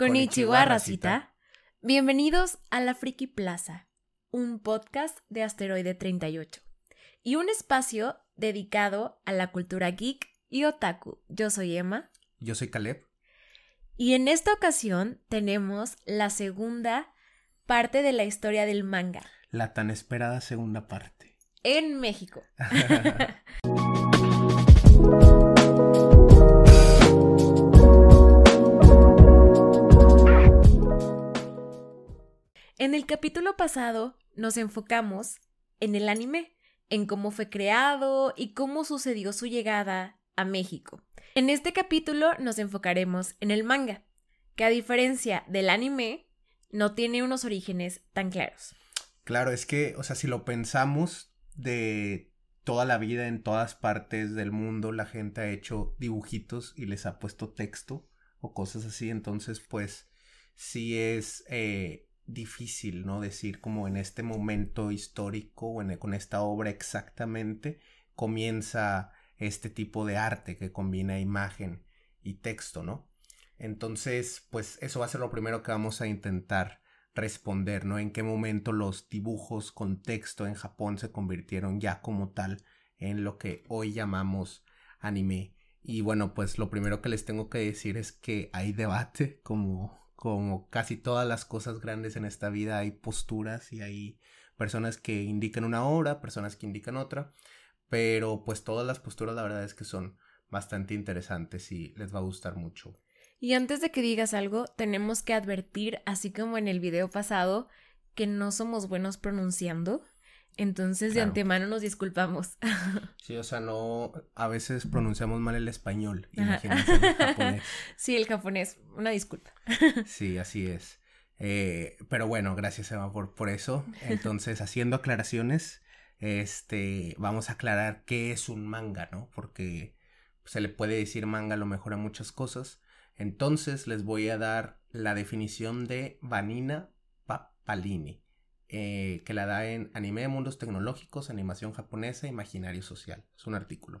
Konnichiwa, racita. Bienvenidos a la Friki Plaza, un podcast de Asteroide 38 y un espacio dedicado a la cultura geek y otaku. Yo soy Emma. Yo soy Caleb. Y en esta ocasión tenemos la segunda parte de la historia del manga. La tan esperada segunda parte. En México. En el capítulo pasado nos enfocamos en el anime, en cómo fue creado y cómo sucedió su llegada a México. En este capítulo nos enfocaremos en el manga, que a diferencia del anime, no tiene unos orígenes tan claros. Claro, es que, o sea, si lo pensamos de toda la vida en todas partes del mundo, la gente ha hecho dibujitos y les ha puesto texto o cosas así, entonces pues sí es eh, difícil, ¿no? Decir como en este momento histórico o en, con esta obra exactamente comienza este tipo de arte que combina imagen y texto, ¿no? Entonces, pues eso va a ser lo primero que vamos a intentar responder, ¿no? En qué momento los dibujos con texto en Japón se convirtieron ya como tal en lo que hoy llamamos anime. Y bueno, pues lo primero que les tengo que decir es que hay debate, como como casi todas las cosas grandes en esta vida hay posturas y hay personas que indican una obra, personas que indican otra, pero pues todas las posturas la verdad es que son bastante interesantes y les va a gustar mucho. Y antes de que digas algo, tenemos que advertir, así como en el video pasado, que no somos buenos pronunciando. Entonces, de antemano nos disculpamos. Sí, o sea, no, a veces pronunciamos mal el español, imagínense el japonés. Sí, el japonés, una disculpa. Sí, así es. Eh, pero bueno, gracias Eva por, por eso. Entonces, haciendo aclaraciones, este, vamos a aclarar qué es un manga, ¿no? Porque se le puede decir manga a lo mejor a muchas cosas. Entonces, les voy a dar la definición de Vanina Papalini. Eh, que la da en Anime de Mundos Tecnológicos, Animación Japonesa, Imaginario Social. Es un artículo.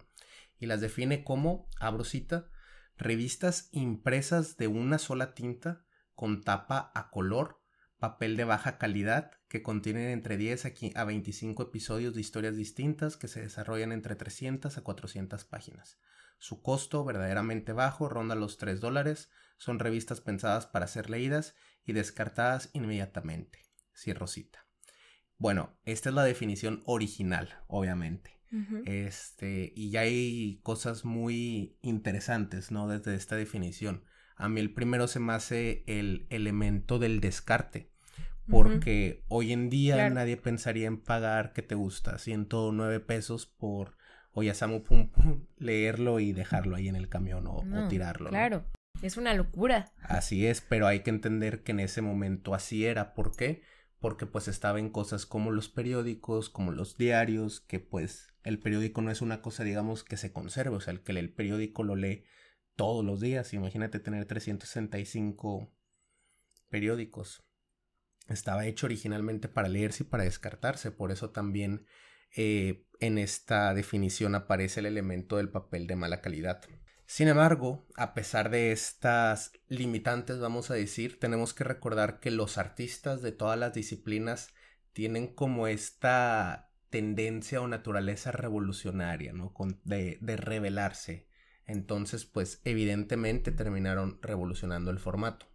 Y las define como, abro cita, revistas impresas de una sola tinta con tapa a color, papel de baja calidad, que contienen entre 10 a 25 episodios de historias distintas que se desarrollan entre 300 a 400 páginas. Su costo, verdaderamente bajo, ronda los 3 dólares. Son revistas pensadas para ser leídas y descartadas inmediatamente. Cierro cita. Bueno, esta es la definición original, obviamente. Este, y ya hay cosas muy interesantes, ¿no? Desde esta definición. A mí el primero se me hace el elemento del descarte. Porque hoy en día nadie pensaría en pagar, que te gusta? 109 pesos por Oyasamu Pum Pum, leerlo y dejarlo ahí en el camión o, tirarlo. Claro, es una locura. Así es, pero hay que entender que en ese momento así era. ¿Por qué? Porque pues estaba en cosas como los periódicos, como los diarios, que pues el periódico no es una cosa digamos que se conserve, o sea, el que el periódico lo lee todos los días, imagínate tener 365 periódicos. Estaba hecho originalmente para leerse y para descartarse, por eso también eh, en esta definición aparece el elemento del papel de mala calidad. Sin embargo, a pesar de estas limitantes, vamos a decir, tenemos que recordar que los artistas de todas las disciplinas tienen como esta tendencia o naturaleza revolucionaria, ¿no? de, de revelarse. Entonces, pues evidentemente terminaron revolucionando el formato.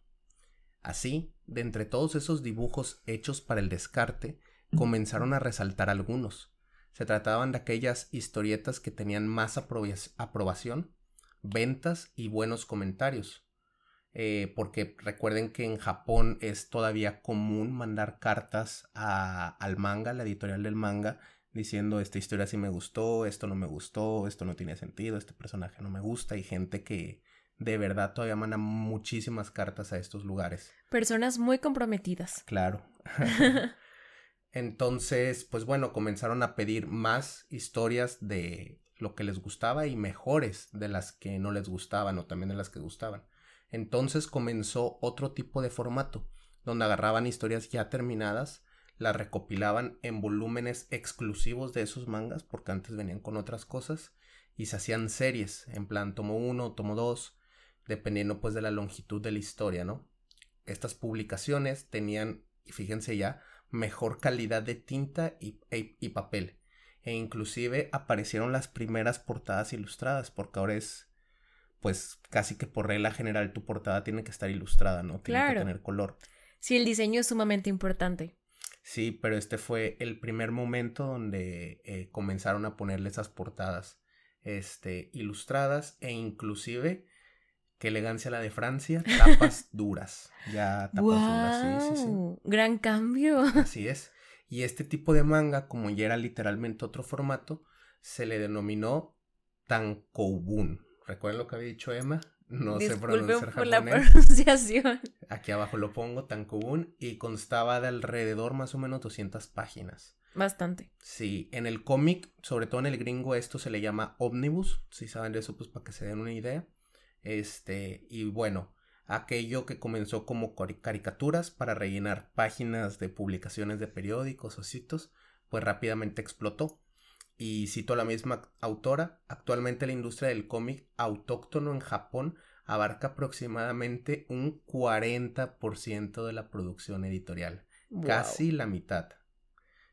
Así, de entre todos esos dibujos hechos para el descarte, comenzaron a resaltar algunos. Se trataban de aquellas historietas que tenían más aprobación ventas y buenos comentarios. Eh, porque recuerden que en Japón es todavía común mandar cartas a, al manga, la editorial del manga, diciendo esta historia sí me gustó, esto no me gustó, esto no tiene sentido, este personaje no me gusta. Y gente que de verdad todavía manda muchísimas cartas a estos lugares. Personas muy comprometidas. Claro. Entonces, pues bueno, comenzaron a pedir más historias de lo que les gustaba y mejores de las que no les gustaban o también de las que gustaban. Entonces comenzó otro tipo de formato, donde agarraban historias ya terminadas, las recopilaban en volúmenes exclusivos de esos mangas, porque antes venían con otras cosas, y se hacían series, en plan tomo 1, tomo 2, dependiendo pues de la longitud de la historia, ¿no? estas publicaciones tenían, fíjense ya, mejor calidad de tinta y, e, y, papel. E inclusive aparecieron las primeras portadas ilustradas, porque ahora es, pues, casi que por regla general tu portada tiene que estar ilustrada, ¿no? Tiene que tener color. Sí, el diseño es sumamente importante. Sí, pero este fue el primer momento donde eh, comenzaron a ponerle esas portadas este, ilustradas e inclusive Qué elegancia la de Francia, tapas duras. Ya tapas duras, sí, sí, sí. Gran cambio. Así es. Y este tipo de manga, como ya era literalmente otro formato, se le denominó Tankoubun. ¿Recuerdan lo que había dicho Emma? No sé pronunciar por la pronunciación. Aquí abajo lo pongo, Tankobun, y constaba de alrededor más o menos 200 páginas. Bastante. Sí, en el cómic, sobre todo en el gringo, esto se le llama Omnibus. Si saben de eso, pues para que se den una idea. Este, y bueno, aquello que comenzó como caricaturas para rellenar páginas de publicaciones de periódicos o sitios, pues rápidamente explotó. Y cito a la misma autora, actualmente la industria del cómic autóctono en Japón abarca aproximadamente un 40% de la producción editorial, casi la mitad.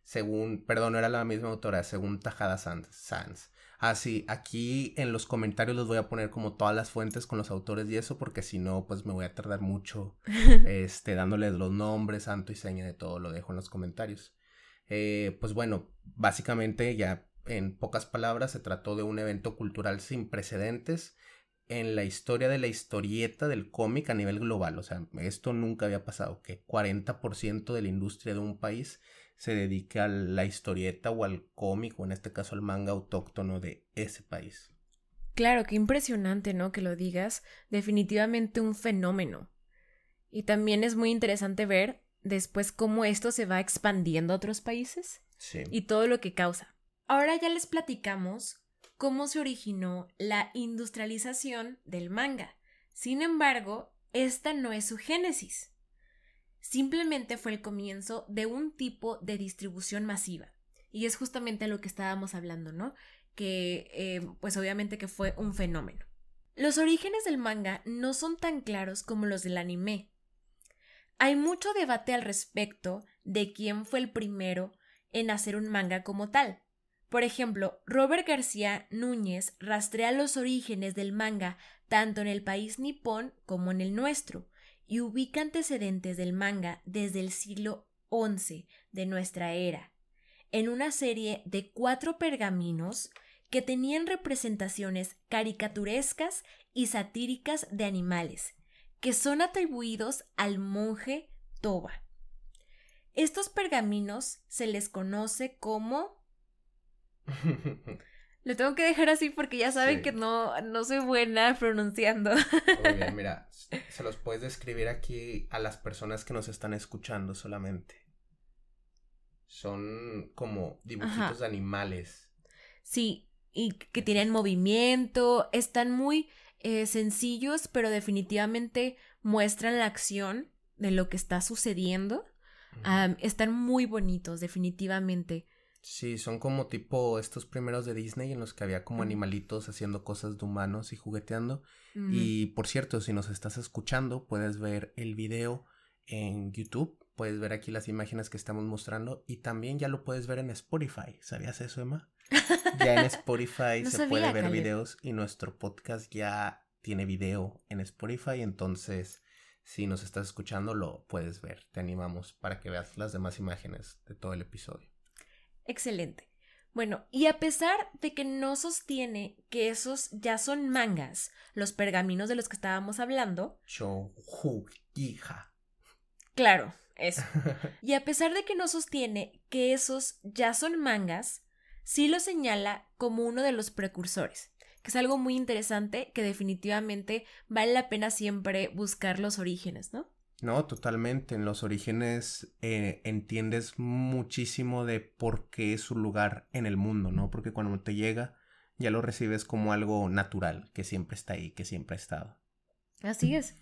Según, perdón, no era la misma autora, según Tajada Sanz. Así, ah, aquí en los comentarios les voy a poner como todas las fuentes con los autores y eso, porque si no, pues me voy a tardar mucho este, dándoles los nombres, santo y seña de todo, lo dejo en los comentarios. Eh, pues bueno, básicamente ya en pocas palabras se trató de un evento cultural sin precedentes en la historia de la historieta del cómic a nivel global. O sea, esto nunca había pasado, que 40% de la industria de un país se dedica a la historieta o al cómic o en este caso al manga autóctono de ese país. Claro, qué impresionante, ¿no? Que lo digas. Definitivamente un fenómeno. Y también es muy interesante ver después cómo esto se va expandiendo a otros países. Sí. Y todo lo que causa. Ahora ya les platicamos cómo se originó la industrialización del manga. Sin embargo, esta no es su génesis simplemente fue el comienzo de un tipo de distribución masiva. Y es justamente lo que estábamos hablando, ¿no? Que eh, pues obviamente que fue un fenómeno. Los orígenes del manga no son tan claros como los del anime. Hay mucho debate al respecto de quién fue el primero en hacer un manga como tal. Por ejemplo, Robert García Núñez rastrea los orígenes del manga tanto en el país nipón como en el nuestro, y ubica antecedentes del manga desde el siglo XI de nuestra era, en una serie de cuatro pergaminos que tenían representaciones caricaturescas y satíricas de animales, que son atribuidos al monje Toba. Estos pergaminos se les conoce como Lo tengo que dejar así porque ya saben que no, no soy buena pronunciando. Muy bien, mira, se los puedes describir aquí a las personas que nos están escuchando solamente. Son como dibujitos de animales. Sí, y que tienen movimiento, están muy eh, sencillos, pero definitivamente muestran la acción de lo que está sucediendo. están muy bonitos, definitivamente. Sí, son como tipo estos primeros de Disney en los que había como animalitos haciendo cosas de humanos y jugueteando. Y por cierto, si nos estás escuchando, puedes ver el video en YouTube. Puedes ver aquí las imágenes que estamos mostrando y también ya lo puedes ver en Spotify. ¿Sabías eso, Emma? Ya en Spotify se puede ver videos y nuestro podcast ya tiene video en Spotify. Entonces, si nos estás escuchando, lo puedes ver. Te animamos para que veas las demás imágenes de todo el episodio. Excelente. Bueno, y a pesar de que no sostiene que esos ya son mangas, los pergaminos de los que estábamos hablando. Claro, eso. y a pesar de que no sostiene que esos ya son mangas, sí lo señala como uno de los precursores, que es algo muy interesante que definitivamente vale la pena siempre buscar los orígenes, ¿no? No, totalmente. En los orígenes eh, entiendes muchísimo de por qué es su lugar en el mundo, ¿no? Porque cuando te llega ya lo recibes como algo natural, que siempre está ahí, que siempre ha estado. Así es.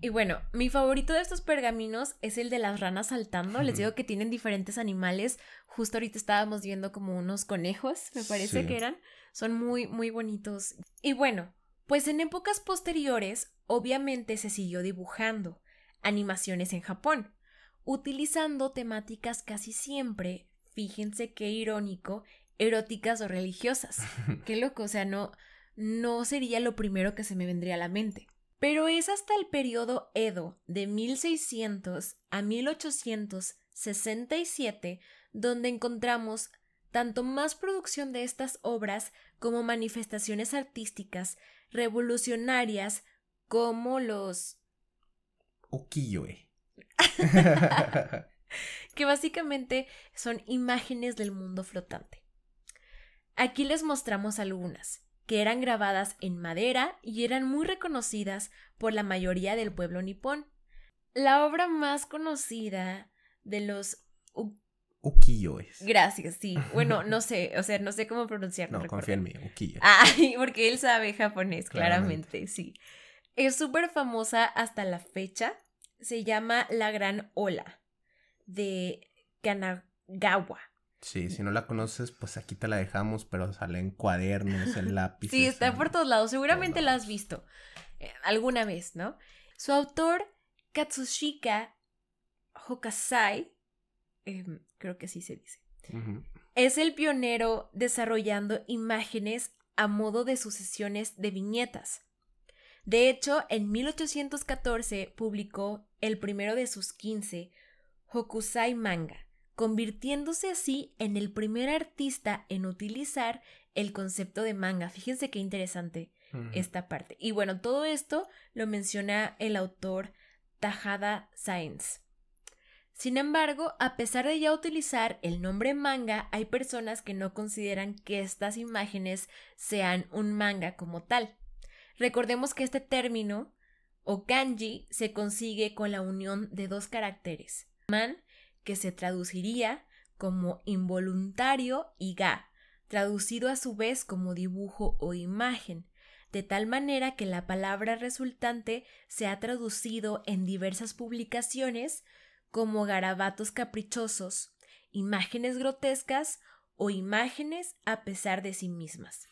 Y bueno, mi favorito de estos pergaminos es el de las ranas saltando. Les digo que tienen diferentes animales. Justo ahorita estábamos viendo como unos conejos, me parece que eran. Son muy, muy bonitos. Y bueno, pues en épocas posteriores, obviamente se siguió dibujando animaciones en Japón, utilizando temáticas casi siempre, fíjense qué irónico, eróticas o religiosas. qué loco, o sea, no, no sería lo primero que se me vendría a la mente. Pero es hasta el periodo Edo de 1600 a 1867 donde encontramos tanto más producción de estas obras como manifestaciones artísticas revolucionarias como los ukiyo-e. que básicamente son imágenes del mundo flotante. Aquí les mostramos algunas, que eran grabadas en madera y eran muy reconocidas por la mayoría del pueblo nipón. La obra más conocida de los Ukiyo-es. Gracias, sí. Bueno, no sé, o sea, no sé cómo pronunciarlo. No, confía en mí, ukiyo. Ay, porque él sabe japonés, claramente, sí. Es súper famosa hasta la fecha. Se llama La Gran Ola de Kanagawa. Sí, si no la conoces, pues aquí te la dejamos, pero sale en cuadernos, en lápices. Sí, está por todos lados. Seguramente la has visto eh, alguna vez, ¿no? Su autor, Katsushika Hokasai, em, creo que así se dice, es el pionero desarrollando imágenes a modo de sucesiones de viñetas. De hecho, en 1814 publicó el primero de sus 15 Hokusai manga, convirtiéndose así en el primer artista en utilizar el concepto de manga. Fíjense qué interesante esta parte. Y bueno, todo esto lo menciona el autor Tajada Science. Sin embargo, a pesar de ya utilizar el nombre manga, hay personas que no consideran que estas imágenes sean un manga como tal. Recordemos que este término o kanji se consigue con la unión de dos caracteres, man, que se traduciría como involuntario, y ga, traducido a su vez como dibujo o imagen, de tal manera que la palabra resultante se ha traducido en diversas publicaciones como garabatos caprichosos, imágenes grotescas o imágenes a pesar de sí mismas.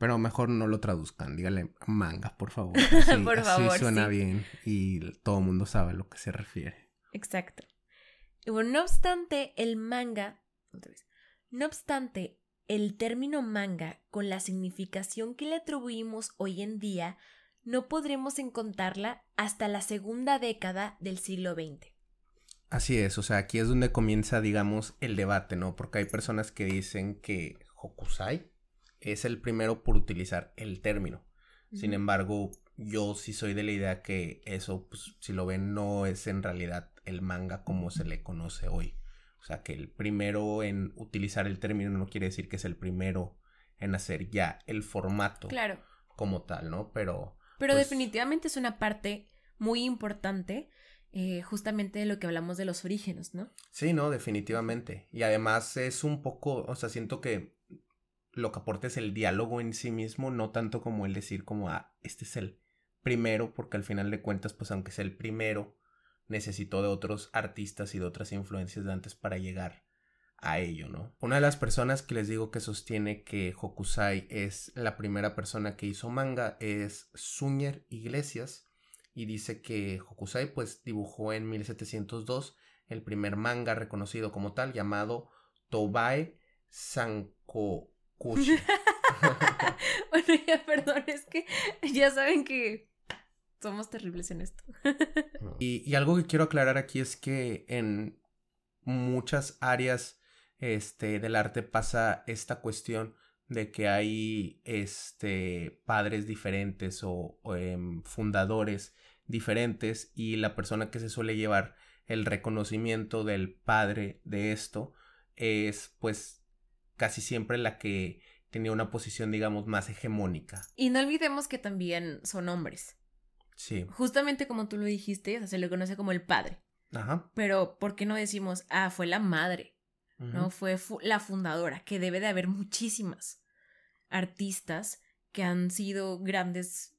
Pero mejor no lo traduzcan, dígale manga, por favor. por favor. suena bien y todo el mundo sabe a lo que se refiere. Exacto. Y bueno, no obstante, el manga, no obstante, el término manga, con la significación que le atribuimos hoy en día, no podremos encontrarla hasta la segunda década del siglo XX. Así es, o sea, aquí es donde comienza, digamos, el debate, ¿no? Porque hay personas que dicen que Hokusai es el primero por utilizar el término. Sin embargo, yo sí soy de la idea que eso, pues, si lo ven, no es en realidad el manga como se le conoce hoy. O sea, que el primero en utilizar el término no quiere decir que es el primero en hacer ya el formato claro. como tal, ¿no? Pero... Pero pues definitivamente es una parte muy importante eh, justamente de lo que hablamos de los orígenes, ¿no? Sí, no, definitivamente. Y además es un poco, o sea, siento que lo que aporta es el diálogo en sí mismo, no tanto como el decir como, ah, este es el primero, porque al final de cuentas, pues aunque sea el primero, necesitó de otros artistas y de otras influencias de antes para llegar a ello, ¿no? Una de las personas que les digo que sostiene que Hokusai es la primera persona que hizo manga es Suñer Iglesias y dice que Hokusai pues dibujó en 1702 el primer manga reconocido como tal llamado Tobae Bueno, ya perdón, es que ya saben que somos terribles en esto. y, algo que quiero aclarar aquí es que en muchas áreas este, del arte pasa esta cuestión de que hay este, padres diferentes o, em, fundadores diferentes y la persona que se suele llevar el reconocimiento del padre de esto es pues casi siempre la que tenía una posición digamos más hegemónica. Y no olvidemos que también son hombres. Sí. Justamente como tú lo dijiste, o sea, se le conoce como el padre. Ajá. Pero, ¿por qué no decimos, ah, fue la madre? ¿No? Fue la fundadora, que debe de haber muchísimas artistas que han sido grandes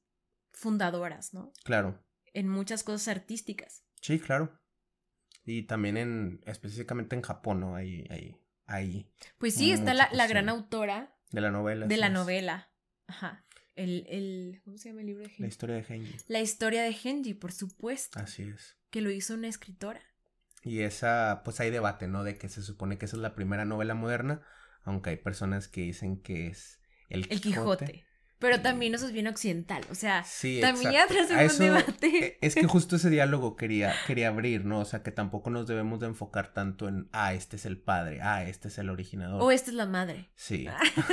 fundadoras, ¿no? Claro. En muchas cosas artísticas. Sí, claro. Y también en, específicamente en Japón, ¿no? Ahí, ahí, ahí. Pues sí, está la, la, gran autora. De la novela. De la novela. Ajá. El, el, ¿Cómo se llama el libro de Genji? La historia de Genji. La historia de Genji, por supuesto. Así es. Que lo hizo una escritora. Y esa, pues hay debate, ¿no? De que se supone que esa es la primera novela moderna, aunque hay personas que dicen que es El Quijote. El Quijote. Pero también eso es bien occidental, o sea, Sí, también ya tras un eso- debate. eh, Es que justo ese diálogo quería, quería abrir, ¿no? O sea, que tampoco nos debemos de enfocar tanto en, ah, este es el padre, ah, este es el originador. O esta es la madre. Sí.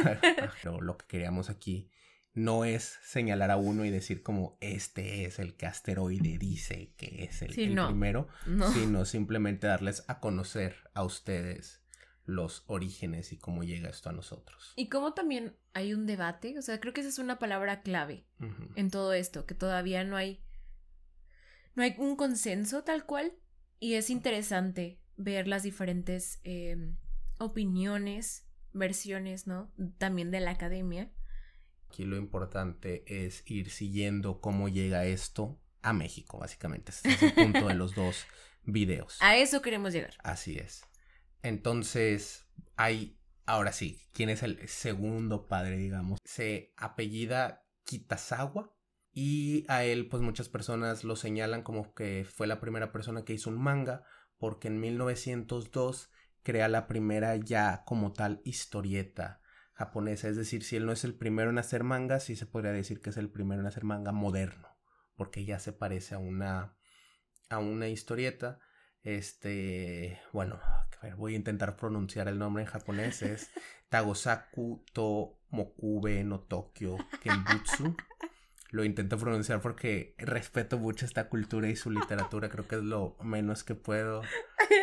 Pero lo que queríamos aquí no es señalar a uno y decir como este es el que asteroide dice que es el, Sí, el no. primero, No. sino simplemente darles a conocer a ustedes los orígenes y cómo llega esto a nosotros. Y como también hay un debate, o sea, creo que esa es una palabra clave en todo esto, que todavía no hay no hay un consenso tal cual y es interesante ver las diferentes eh, opiniones, versiones, ¿no? También de la academia. Aquí lo importante es ir siguiendo cómo llega esto a México, básicamente. Ese es el punto de los dos videos. A eso queremos llegar. Así es. Entonces, hay, ahora sí, ¿quién es el segundo padre, digamos? Se apellida Kitazawa y a él, pues muchas personas lo señalan como que fue la primera persona que hizo un manga porque en 1902 crea la primera ya como tal historieta japonesa. Es decir, si él no es el primero en hacer manga, sí se podría decir que es el primero en hacer manga moderno porque ya se parece a una, a una historieta. Este, bueno, a ver, voy a intentar pronunciar el nombre en japonés. Es Tagosaku to Mokube no Tokyo Kenbutsu. Lo intento pronunciar porque respeto mucho esta cultura y su literatura. Creo que es lo menos que puedo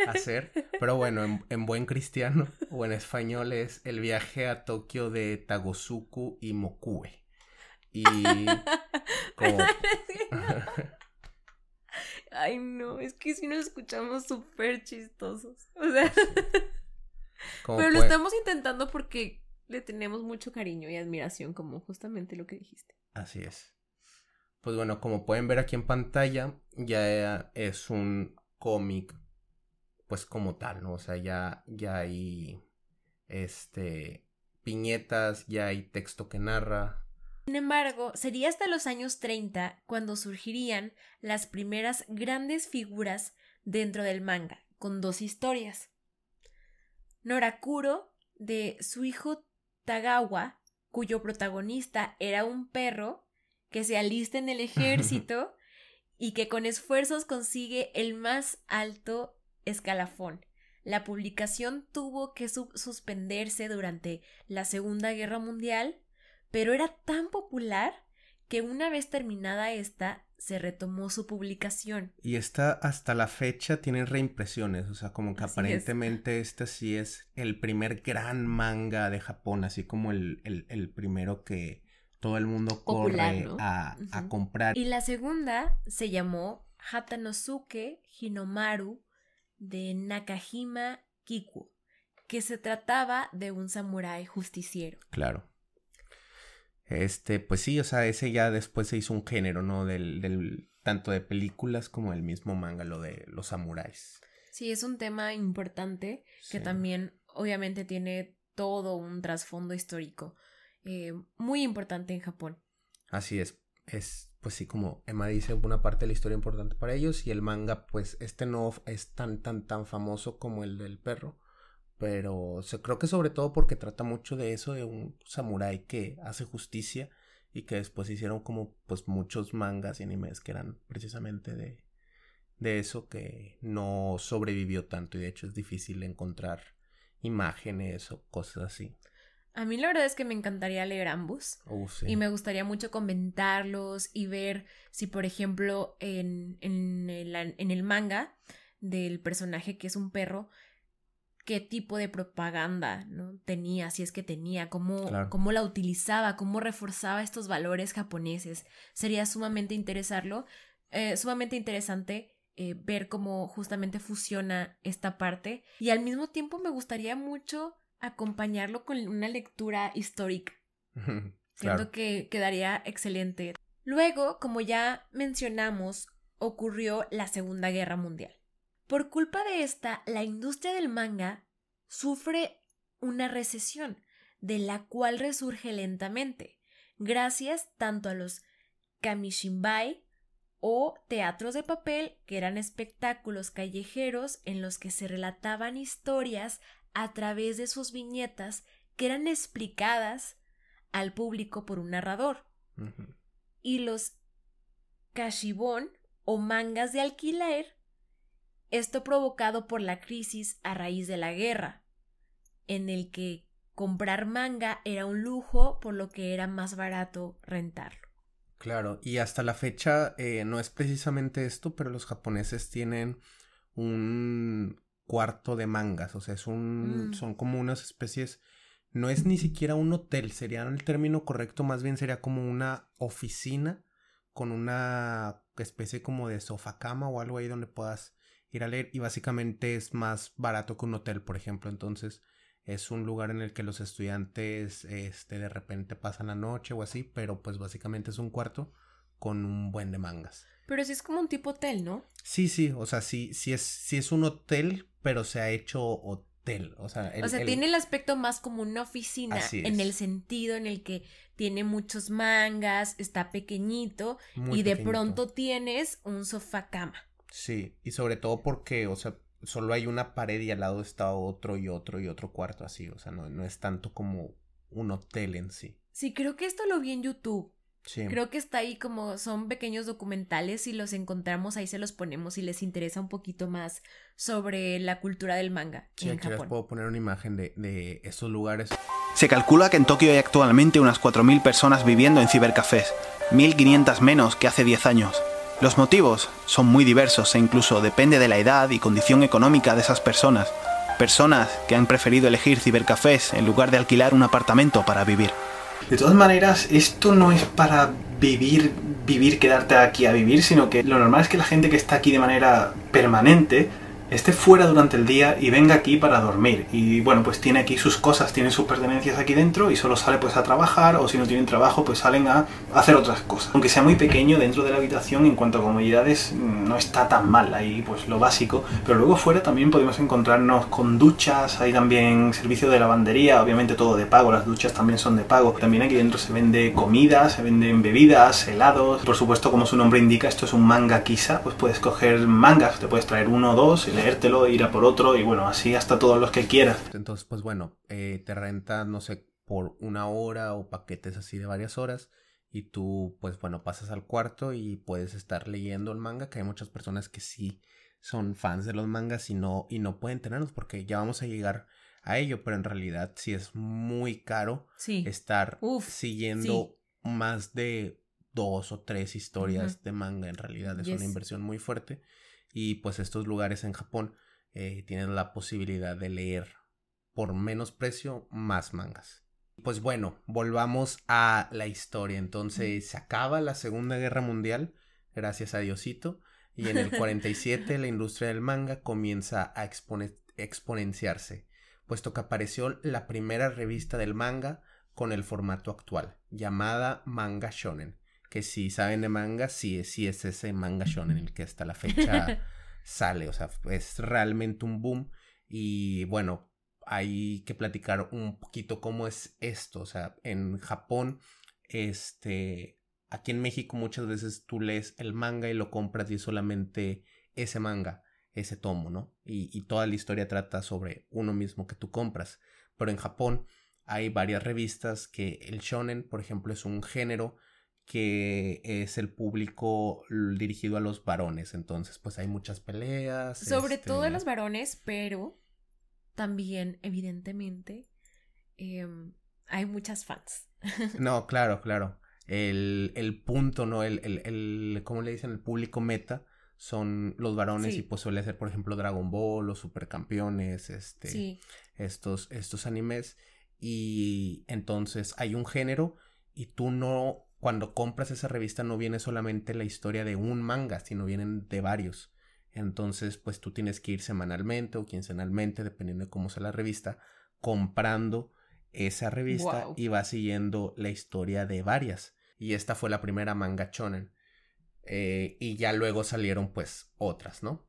hacer. Pero bueno, en, en buen cristiano o en español es el viaje a Tokio de Tagosuku y Mokube. Y como... Ay, no, es que si nos escuchamos súper chistosos. O sea, pero lo estamos intentando porque le tenemos mucho cariño y admiración, como justamente lo que dijiste. Así es. Pues bueno, como pueden ver aquí en pantalla, ya es un cómic, pues como tal, ¿no? O sea, ya, ya hay, este, piñetas, ya hay texto que narra. Sin embargo, sería hasta los años 30 cuando surgirían las primeras grandes figuras dentro del manga, con dos historias. Norakuro, de su hijo Tagawa, cuyo protagonista era un perro que se alista en el ejército y que con esfuerzos consigue el más alto escalafón. La publicación tuvo que suspenderse durante la Segunda Guerra Mundial, pero era tan popular que una vez terminada esta, se retomó su publicación. Y esta hasta la fecha tiene reimpresiones, o sea, como que Así es. aparentemente este sí es el primer gran manga de Japón, así como el, el, el primero que todo el mundo Popular, corre ¿no? a, a comprar. Y la segunda se llamó Hatanosuke Hinomaru de Nakajima Kiku, que se trataba de un samurái justiciero. Claro. Este, pues sí, o sea, ese ya después se hizo un género, ¿no? Del, del tanto de películas como el mismo manga, lo de los samuráis. Sí, es un tema importante que Sí. también obviamente tiene todo un trasfondo histórico eh, muy importante en Japón. Así es. Es, pues sí, como Emma dice, una parte de la historia importante para ellos. Y el manga, pues, este no es tan, tan, tan famoso como el del perro. Pero se, creo que sobre todo porque trata mucho de eso, de un samurái que hace justicia. Y que después hicieron como, pues, muchos mangas y animes que eran precisamente de, de eso que no sobrevivió tanto. Y de hecho es difícil encontrar imágenes o cosas así. A mí la verdad es que me encantaría leer ambos. Uh, sí. Y me gustaría mucho comentarlos y ver si, por ejemplo, en, en, el, en el manga del personaje que es un perro, qué tipo de propaganda ¿no? tenía, si es que tenía, cómo, Claro. cómo la utilizaba, cómo reforzaba estos valores japoneses. Sería sumamente interesarlo, eh, sumamente interesante eh, ver cómo justamente fusiona esta parte. Y al mismo tiempo me gustaría mucho acompañarlo con una lectura histórica. Siento claro. que quedaría excelente. Luego, como ya mencionamos, ocurrió la Segunda Guerra Mundial. Por culpa de esta, la industria del manga sufre una recesión, de la cual resurge lentamente. gracias tanto a los kamishinbai o teatros de papel, que eran espectáculos callejeros en los que se relataban historias a través de sus viñetas que eran explicadas al público por un narrador. Y los kashibon o mangas de alquiler, esto provocado por la crisis a raíz de la guerra, en el que comprar manga era un lujo por lo que era más barato rentarlo. Claro, y hasta la fecha eh, no es precisamente esto, pero los japoneses tienen un cuarto de mangas, o sea, es un, mm. son como unas especies, no es ni siquiera un hotel, sería el término correcto, más bien sería como una oficina con una especie como de sofá cama o algo ahí donde puedas ir a leer y básicamente es más barato que un hotel, por ejemplo, entonces es un lugar en el que los estudiantes este, de repente pasan la noche o así, pero pues básicamente es un cuarto con un buen de mangas. Pero sí es como un tipo hotel, ¿no? Sí, sí, o sea, sí, sí es, sí es un hotel, pero se ha hecho hotel. O sea, o sea tiene el aspecto más como una oficina en el sentido en el que tiene muchos mangas, está pequeñito y de pronto tienes un sofá cama. Sí, y sobre todo porque, o sea, solo hay una pared y al lado está otro y otro y otro cuarto así, o sea, no, no es tanto como un hotel en sí. Sí, creo que esto lo vi en YouTube. Sí. Creo que está ahí como son pequeños documentales y los encontramos, ahí se los ponemos si les interesa un poquito más sobre la cultura del manga. Sí, aquí les puedo poner una imagen de, de estos lugares. Se calcula que en Tokio hay actualmente unas 4.000 personas viviendo en cibercafés, 1.500 menos que hace 10 años. Los motivos son muy diversos e incluso depende de la edad y condición económica de esas personas. Personas que han preferido elegir cibercafés en lugar de alquilar un apartamento para vivir. De todas maneras, esto no es para vivir, vivir, quedarte aquí a vivir, sino que lo normal es que la gente que está aquí de manera permanente esté fuera durante el día y venga aquí para dormir. Y bueno, pues tiene aquí sus cosas, tiene sus pertenencias aquí dentro y solo sale pues a trabajar o si no tienen trabajo pues salen a hacer otras cosas. Aunque sea muy pequeño dentro de la habitación en cuanto a comodidades no está tan mal, ahí pues lo básico. Pero luego fuera también podemos encontrarnos con duchas, hay también servicio de lavandería, obviamente todo de pago, las duchas también son de pago. También aquí dentro se vende comida, se venden bebidas, helados. Por supuesto, como su nombre indica, esto es un manga quizá, pues puedes coger mangas, te puedes traer uno o dos leértelo, ir a por otro y bueno, así hasta todos los que quieras. Entonces, pues bueno, eh, te renta, no sé, por una hora o paquetes así de varias horas y tú, pues bueno, pasas al cuarto y puedes estar leyendo el manga, que hay muchas personas que sí son fans de los mangas y no, y no pueden tenerlos porque ya vamos a llegar a ello, pero en realidad sí es muy caro estar siguiendo más de dos o tres historias de manga en realidad es una inversión muy fuerte y pues estos lugares en Japón eh, tienen la posibilidad de leer por menos precio más mangas. Pues bueno, volvamos a la historia. Entonces se acaba la Segunda Guerra Mundial, gracias a Diosito, y en el 47 la industria del manga comienza a exponenciarse, puesto que apareció la primera revista del manga con el formato actual, llamada Manga Shonen, que si saben de manga, sí, sí es ese manga shonen el que hasta la fecha sale, o sea, es realmente un boom y bueno, hay que platicar un poquito cómo es esto, o sea, en Japón, este, aquí en México muchas veces tú lees el manga y lo compras y solamente ese manga, ese tomo, ¿no? Y, y toda la historia trata sobre uno mismo que tú compras, pero en Japón hay varias revistas que el shonen, por ejemplo, es un género que es el público dirigido a los varones. Entonces, pues hay muchas peleas. Sobre todo a este los varones, pero también, evidentemente, em, hay muchas fans. no, claro, claro. El, el punto, ¿no? El, el, el, ¿cómo le dicen? El público meta son los varones y pues suele ser, por ejemplo, Dragon Ball, los supercampeones, este, estos, estos animes. Y entonces hay un género y tú no cuando compras esa revista no viene solamente la historia de un manga, sino vienen de varios. Entonces, pues tú tienes que ir semanalmente o quincenalmente, dependiendo de cómo sea la revista, comprando esa revista y va siguiendo la historia de varias. Y esta fue la primera manga chonen. Eh, y ya luego salieron pues otras, ¿no?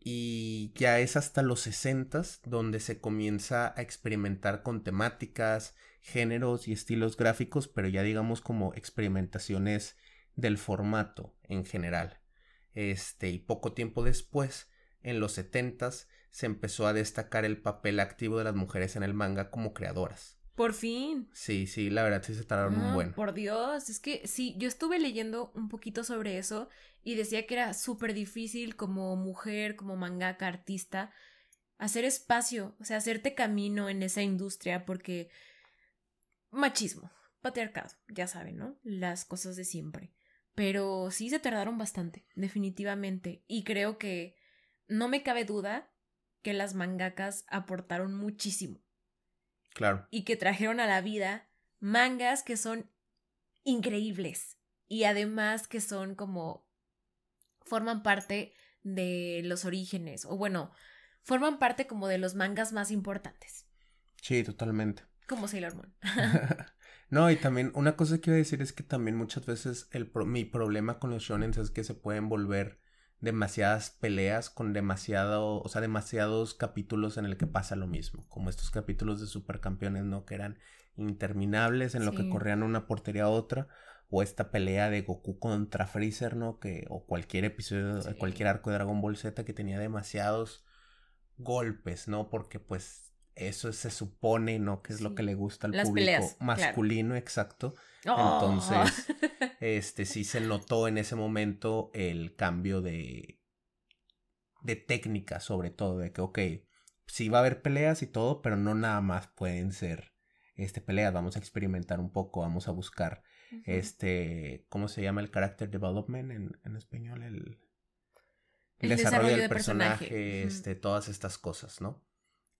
Y ya es hasta los 60 donde se comienza a experimentar con temáticas, géneros y estilos gráficos, pero ya digamos como experimentaciones del formato en general. Este, y poco tiempo después, en los setentas, se empezó a destacar el papel activo de las mujeres en el manga como creadoras. Por fin. Sí, sí, la verdad sí se tardaron un Ah, buen. Por Dios, es que sí, yo estuve leyendo un poquito sobre eso y decía que era súper difícil como mujer, como mangaka, artista, hacer espacio, o sea, hacerte camino en esa industria porque machismo, patriarcado, ya saben, ¿no? Las cosas de siempre. Pero sí se tardaron bastante, definitivamente. Y creo que no me cabe duda que las mangakas aportaron muchísimo Claro. y que trajeron a la vida mangas que son increíbles y además que son como forman parte de los orígenes o bueno, forman parte como de los mangas más importantes, Sí, totalmente. Como Sailor Moon. no, y también una cosa que quiero decir es que también muchas veces el pro- mi problema con los shonen es que se pueden volver demasiadas peleas con demasiado, o sea, demasiados capítulos en el que pasa lo mismo, como estos capítulos de supercampeones, ¿no? Que eran interminables en lo que corrían una portería a otra, o esta pelea de Goku contra Freezer, ¿no? Que, o cualquier episodio, Sí. cualquier arco de Dragon Ball Z que tenía demasiados golpes, ¿no? Porque pues eso se supone, ¿no? Que es lo que le gusta al Las público peleas, claro. masculino, exacto. Oh. Entonces, este sí se notó en ese momento el cambio de de técnica, sobre todo, de que, ok, sí va a haber peleas y todo, pero no nada más pueden ser este peleas, vamos a experimentar un poco, vamos a buscar este, ¿cómo se llama el character development en, en español? El, el El desarrollo desarrollo del de personaje, este, todas estas cosas, ¿no?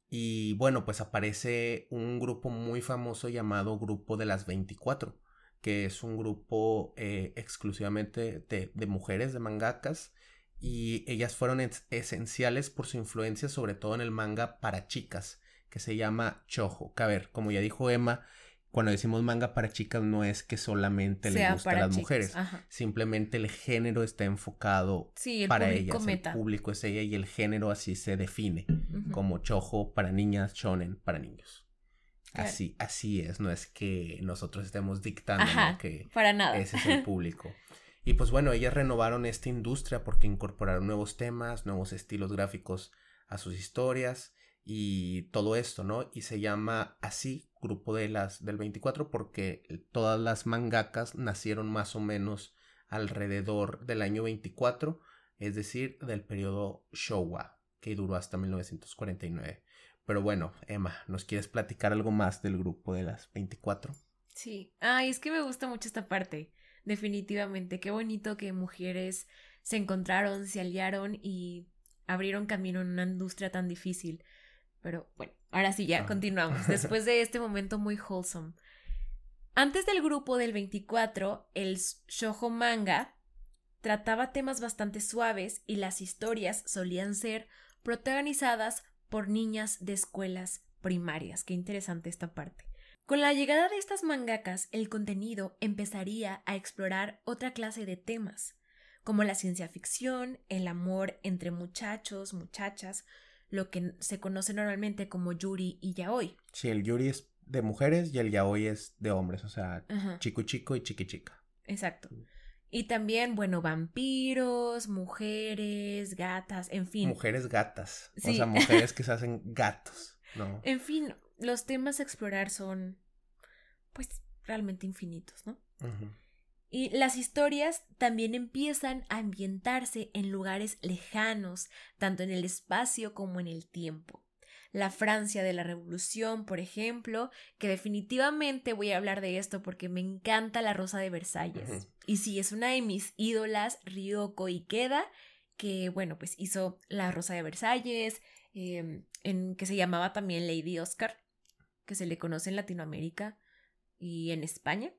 Y bueno, pues aparece un grupo muy famoso llamado Grupo de las 24, que es un grupo eh, exclusivamente de, mujeres, de mangakas, y ellas fueron es- esenciales por su influencia, sobre todo en el manga para chicas, que se llama Chojo. Que a ver, como ya dijo Emma, cuando decimos manga para chicas no es que solamente le gusta a las chicas, mujeres, ajá. simplemente el género está enfocado Sí, el para ellas, meta. el público es ella y el género así se define, como chojo para niñas, shonen para niños. Claro. Así, así es, no es que nosotros estemos dictando que para nada. ese es el público. Y pues bueno, ellas renovaron esta industria porque incorporaron nuevos temas, nuevos estilos gráficos a sus historias y todo esto, ¿no? Y se llama así Grupo de las del 24 porque todas las mangakas nacieron más o menos alrededor del año 24, es decir, del periodo Showa, que duró hasta 1949. Pero bueno, Emma, ¿nos quieres platicar algo más del grupo de las 24? Sí. Ay, es que me gusta mucho esta parte. Definitivamente. Qué bonito que mujeres se encontraron, se aliaron y abrieron camino en una industria tan difícil. Pero bueno, ahora sí ya Ah. continuamos. Después de este momento muy wholesome. Antes del grupo del 24, el Shoujo Manga trataba temas bastante suaves y las historias solían ser protagonizadas por niñas de escuelas primarias. Qué interesante esta parte. Con la llegada de estas mangakas, el contenido empezaría a explorar otra clase de temas, como la ciencia ficción, el amor entre muchachos, muchachas, lo que se conoce normalmente como yuri y yaoi. Sí, el yuri es de mujeres y el yaoi es de hombres, o sea, Ajá, chico chico y chiqui chica. exacto. Y también, bueno, vampiros, mujeres, gatas, en fin. Mujeres gatas, o sea, mujeres que se hacen gatos, ¿no? En fin, los temas a explorar son, pues, realmente infinitos, ¿no? Ujú. Y las historias también empiezan a ambientarse en lugares lejanos, tanto en el espacio como en el tiempo. La Francia de la Revolución, por ejemplo, que definitivamente voy a hablar de esto porque me encanta la Rosa de Versalles. Y sí, es una de mis ídolas, Ryoko Ikeda, que, bueno, pues hizo la Rosa de Versalles, eh, en, que se llamaba también Lady Oscar, que se le conoce en Latinoamérica y en España.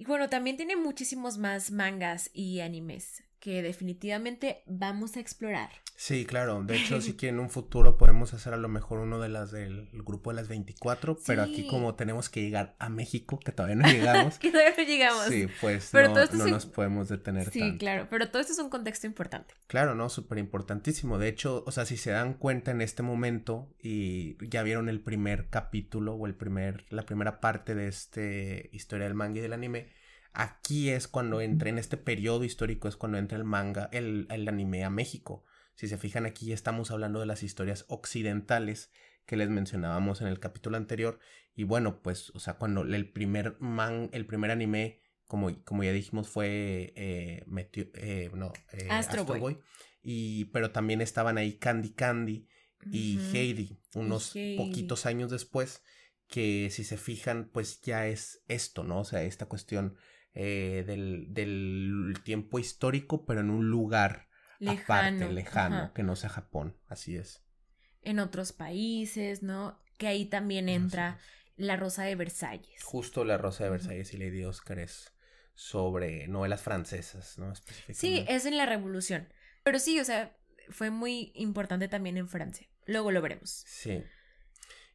Y bueno, también tiene muchísimos más mangas y animes. que definitivamente vamos a explorar. Sí, claro. De hecho, sí que en un futuro podemos hacer a lo mejor uno de las del grupo de las 24, pero aquí como tenemos que llegar a México, que todavía no llegamos, que todavía no llegamos. sí, pues Pero no, todo esto no es- nos podemos detener Sí, tanto. claro, pero todo esto es un contexto importante. Claro, no, súper importantísimo. De hecho, o sea, si se dan cuenta en este momento y ya vieron el primer capítulo o el primer, la primera parte de este historia del manga y del anime, aquí es cuando entra, en este periodo histórico es cuando entra el manga, el, el anime a México. Si se fijan aquí ya estamos hablando de las historias occidentales que les mencionábamos en el capítulo anterior. Y bueno, pues, o sea, cuando el primer man, el primer anime, como, como ya dijimos, fue eh, eh, no, eh, Astro Boy. Y, pero también estaban ahí Candy Candy y Ujú. Heidi, unos poquitos años después, que si se fijan, pues ya es esto, ¿no? O sea, esta cuestión eh, del, del tiempo histórico, pero en un lugar Lejano. aparte, lejano, ajá. que no sea Japón, así es. En otros países, ¿no? Que ahí también entra la Rosa de Versalles. Justo La Rosa de. Versalles y Lady Oscar es sobre novelas francesas, ¿no? Sí, es en la Revolución. Pero sí, o sea, fue muy importante también en Francia. Luego lo veremos. Sí.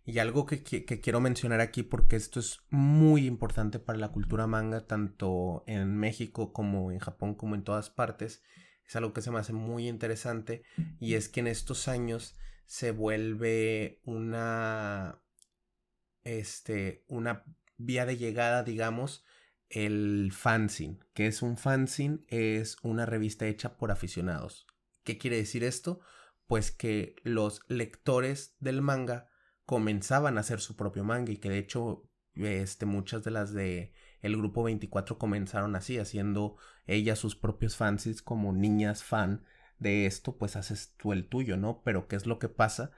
Y algo que, que quiero mencionar aquí porque esto es muy importante para la cultura manga, tanto en México como en Japón, como en todas partes, es algo que se me hace muy interesante y es que en estos años se vuelve una, este, una vía de llegada, digamos, el fanzine. que es un fanzine? Es una revista hecha por aficionados. ¿Qué quiere decir esto? Pues que los lectores del manga comenzaban a hacer su propio manga y que de hecho este, muchas de las de el grupo 24 comenzaron así, haciendo ellas sus propios fanzines como niñas fan de esto, pues haces tú el tuyo, ¿no? Pero ¿qué es lo que pasa?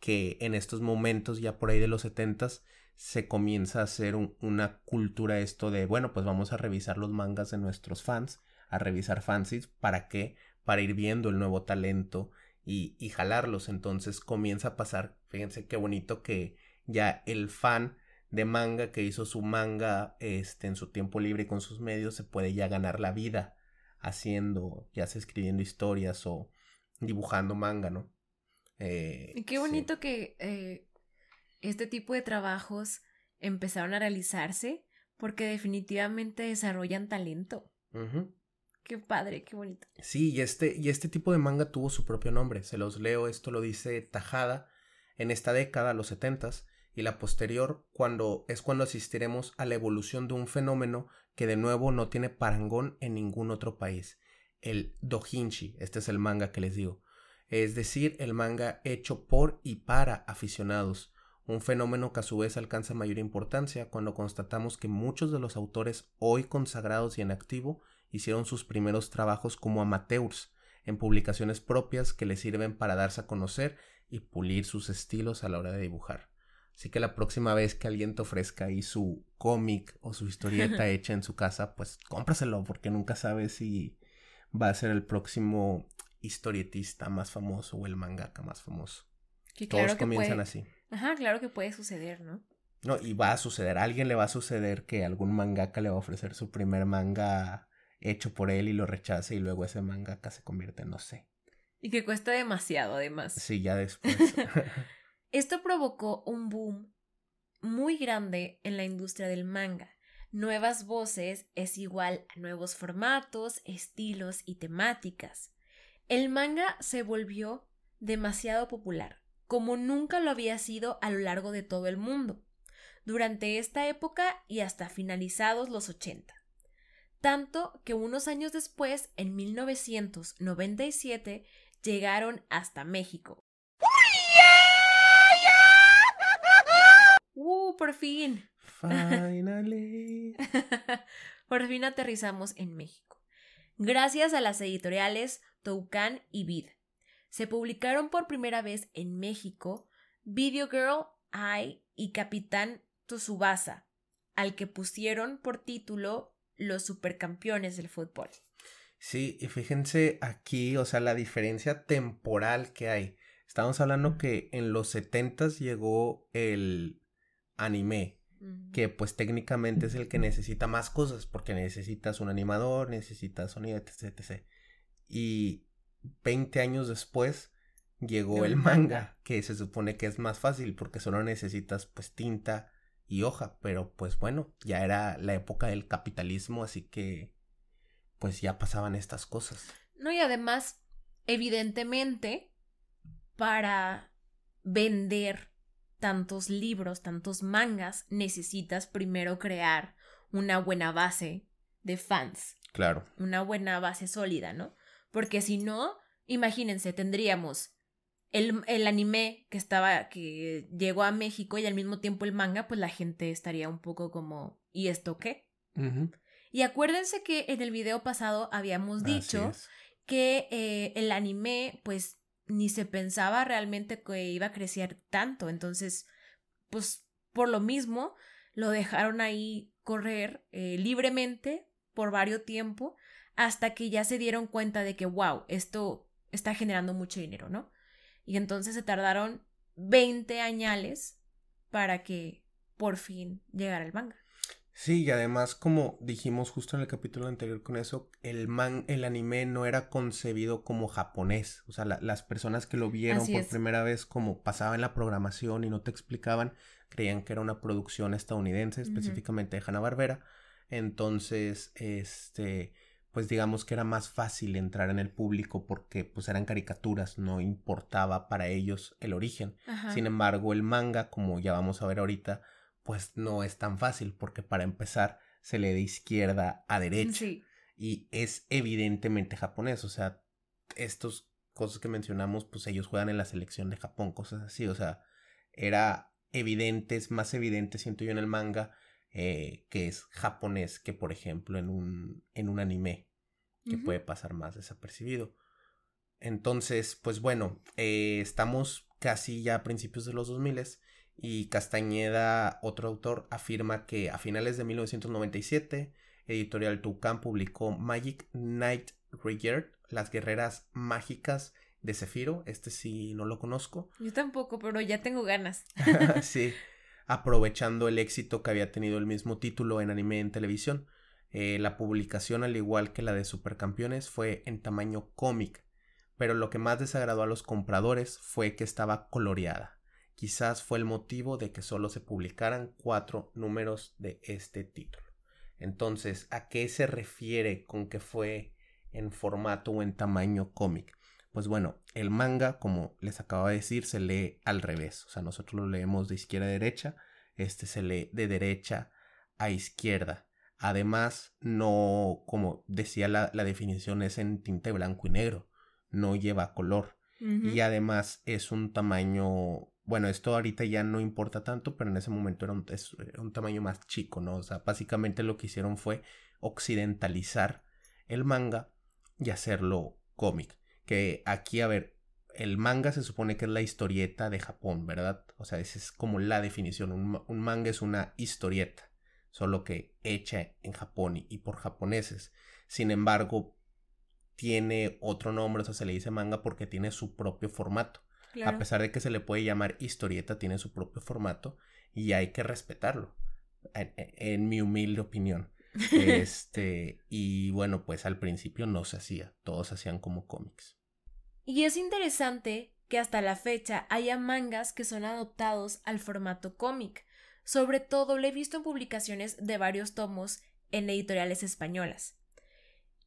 Que en estos momentos, ya por ahí de los setentas, se comienza a hacer un- una cultura esto de, bueno, pues vamos a revisar los mangas de nuestros fans, a revisar fanzines, ¿para qué? Para ir viendo el nuevo talento y, y jalarlos. Entonces comienza a pasar, fíjense qué bonito que ya el fan de manga que hizo su manga este, en su tiempo libre y con sus medios se puede ya ganar la vida haciendo, ya sea escribiendo historias o dibujando manga, ¿no? Eh, Y qué sí. bonito que eh, este tipo de trabajos empezaron a realizarse porque definitivamente desarrollan talento. Qué padre, qué bonito. Sí, y este, y este tipo de manga tuvo su propio nombre. Se los leo, esto lo dice Tajada en esta década, los setentas, y la posterior, cuando es cuando asistiremos a la evolución de un fenómeno que de nuevo no tiene parangón en ningún otro país. El dojinshi, este es el manga que les digo. Es decir, el manga hecho por y para aficionados. Un fenómeno que a su vez alcanza mayor importancia cuando constatamos que muchos de los autores hoy consagrados y en activo hicieron sus primeros trabajos como amateurs en publicaciones propias que les sirven para darse a conocer y pulir sus estilos a la hora de dibujar. Así que la próxima vez que alguien te ofrezca ahí su cómic o su historieta hecha en su casa, pues cómpraselo porque nunca sabes si va a ser el próximo historietista más famoso o el mangaka más famoso. Que Todos que comienzan puede. así. Ajá, claro que puede suceder, ¿no? No, y va a suceder, a alguien le va a suceder que algún mangaka le va a ofrecer su primer manga hecho por él y lo rechace y luego ese mangaka se convierte en no sé. Y que cuesta demasiado, además. Sí, ya después. Esto provocó un boom muy grande en la industria del manga. Nuevas voces es igual a nuevos formatos, estilos y temáticas. El manga se volvió demasiado popular, como nunca lo había sido a lo largo de todo el mundo, durante esta época y hasta finalizados los 80. Tanto que unos años después, en 1997, llegaron hasta México. ¡Uh, por fin! Finally. por fin aterrizamos en México. Gracias a las editoriales Toucan y Vid. Se publicaron por primera vez en México Video Girl, I y Capitán Tsubasa, al que pusieron por título Los Supercampeones del Fútbol. Sí, y fíjense aquí, o sea, la diferencia temporal que hay. Estamos hablando que en los setentas llegó el anime, que pues técnicamente es el que necesita más cosas, porque necesitas un animador, necesitas sonido, etc, etc. Y 20 años después llegó El manga, que se supone que es más fácil porque solo necesitas pues tinta y hoja, pero pues bueno, ya era la época del capitalismo, así que pues ya pasaban estas cosas. No, y además, evidentemente, para vender tantos libros, tantos mangas, necesitas primero crear una buena base de fans, Claro. una buena base sólida, ¿no? Porque si no, imagínense, tendríamos el, el anime que estaba, que llegó a México y al mismo tiempo el manga, pues la gente estaría un poco como, ¿y esto qué? Y acuérdense que en el video pasado habíamos dicho es. que eh, el anime, pues, ni se pensaba realmente que iba a crecer tanto. Entonces, pues, por lo mismo, lo dejaron ahí correr eh, libremente por varios tiempo hasta que ya se dieron cuenta de que, wow, esto está generando mucho dinero, ¿no? Y entonces se tardaron 20 añales para que por fin llegara el manga. Sí, y además, como dijimos justo en el capítulo anterior con eso, el man, el anime no era concebido como japonés. O sea, la- las personas que lo vieron Así por es. primera vez, como pasaba en la programación y no te explicaban, creían que era una producción estadounidense, específicamente de Hanna-Barbera. Entonces, este, pues digamos que era más fácil entrar en el público porque pues eran caricaturas, no importaba para ellos el origen. Ajá. Sin embargo, el manga, como ya vamos a ver ahorita, pues no es tan fácil porque para empezar se lee de izquierda a derecha Sí. y es evidentemente japonés, o sea, estos cosas que mencionamos, pues ellos juegan en la selección de Japón, cosas así, o sea, era evidente, es más evidente, siento yo en el manga, eh, que es japonés que, por ejemplo, en un, en un anime, que puede pasar más desapercibido. Entonces, pues bueno, eh, estamos casi ya a principios de los 2000 y Castañeda, otro autor, afirma que a finales de 1997, Editorial Tucán publicó Magic Knight Regard, las guerreras mágicas de Zefiro. Este sí no lo conozco. Yo tampoco, pero ya tengo ganas. sí, aprovechando el éxito que había tenido el mismo título en anime y en televisión. Eh, la publicación, al igual que la de Supercampeones, fue en tamaño cómic, pero lo que más desagradó a los compradores fue que estaba coloreada. Quizás fue el motivo de que solo se publicaran cuatro números de este título. Entonces, ¿a qué se refiere con que fue en formato o en tamaño cómic? Pues bueno, el manga, como les acabo de decir, se lee al revés. O sea, nosotros lo leemos de izquierda a derecha. Este se lee de derecha a izquierda. Además, no, como decía la, la definición, es en tinte blanco y negro. No lleva color. Y además es un tamaño. Bueno, esto ahorita ya no importa tanto, pero en ese momento era era un tamaño más chico, ¿no? O sea, básicamente lo que hicieron fue occidentalizar el manga y hacerlo cómic. Que aquí, a ver, el manga se supone que es la historieta de Japón, ¿verdad? O sea, esa es como la definición. Un manga es una historieta, solo que hecha en Japón y, y por japoneses. Sin embargo, tiene otro nombre, o sea, se le dice manga porque tiene su propio formato. Claro. A pesar de que se le puede llamar historieta, tiene su propio formato y hay que respetarlo, en, en mi humilde opinión. Este, y bueno, pues al principio no se hacía, todos hacían como cómics. Y es interesante que hasta la fecha haya mangas que son adoptados al formato cómic. Sobre todo lo he visto en publicaciones de varios tomos en editoriales españolas.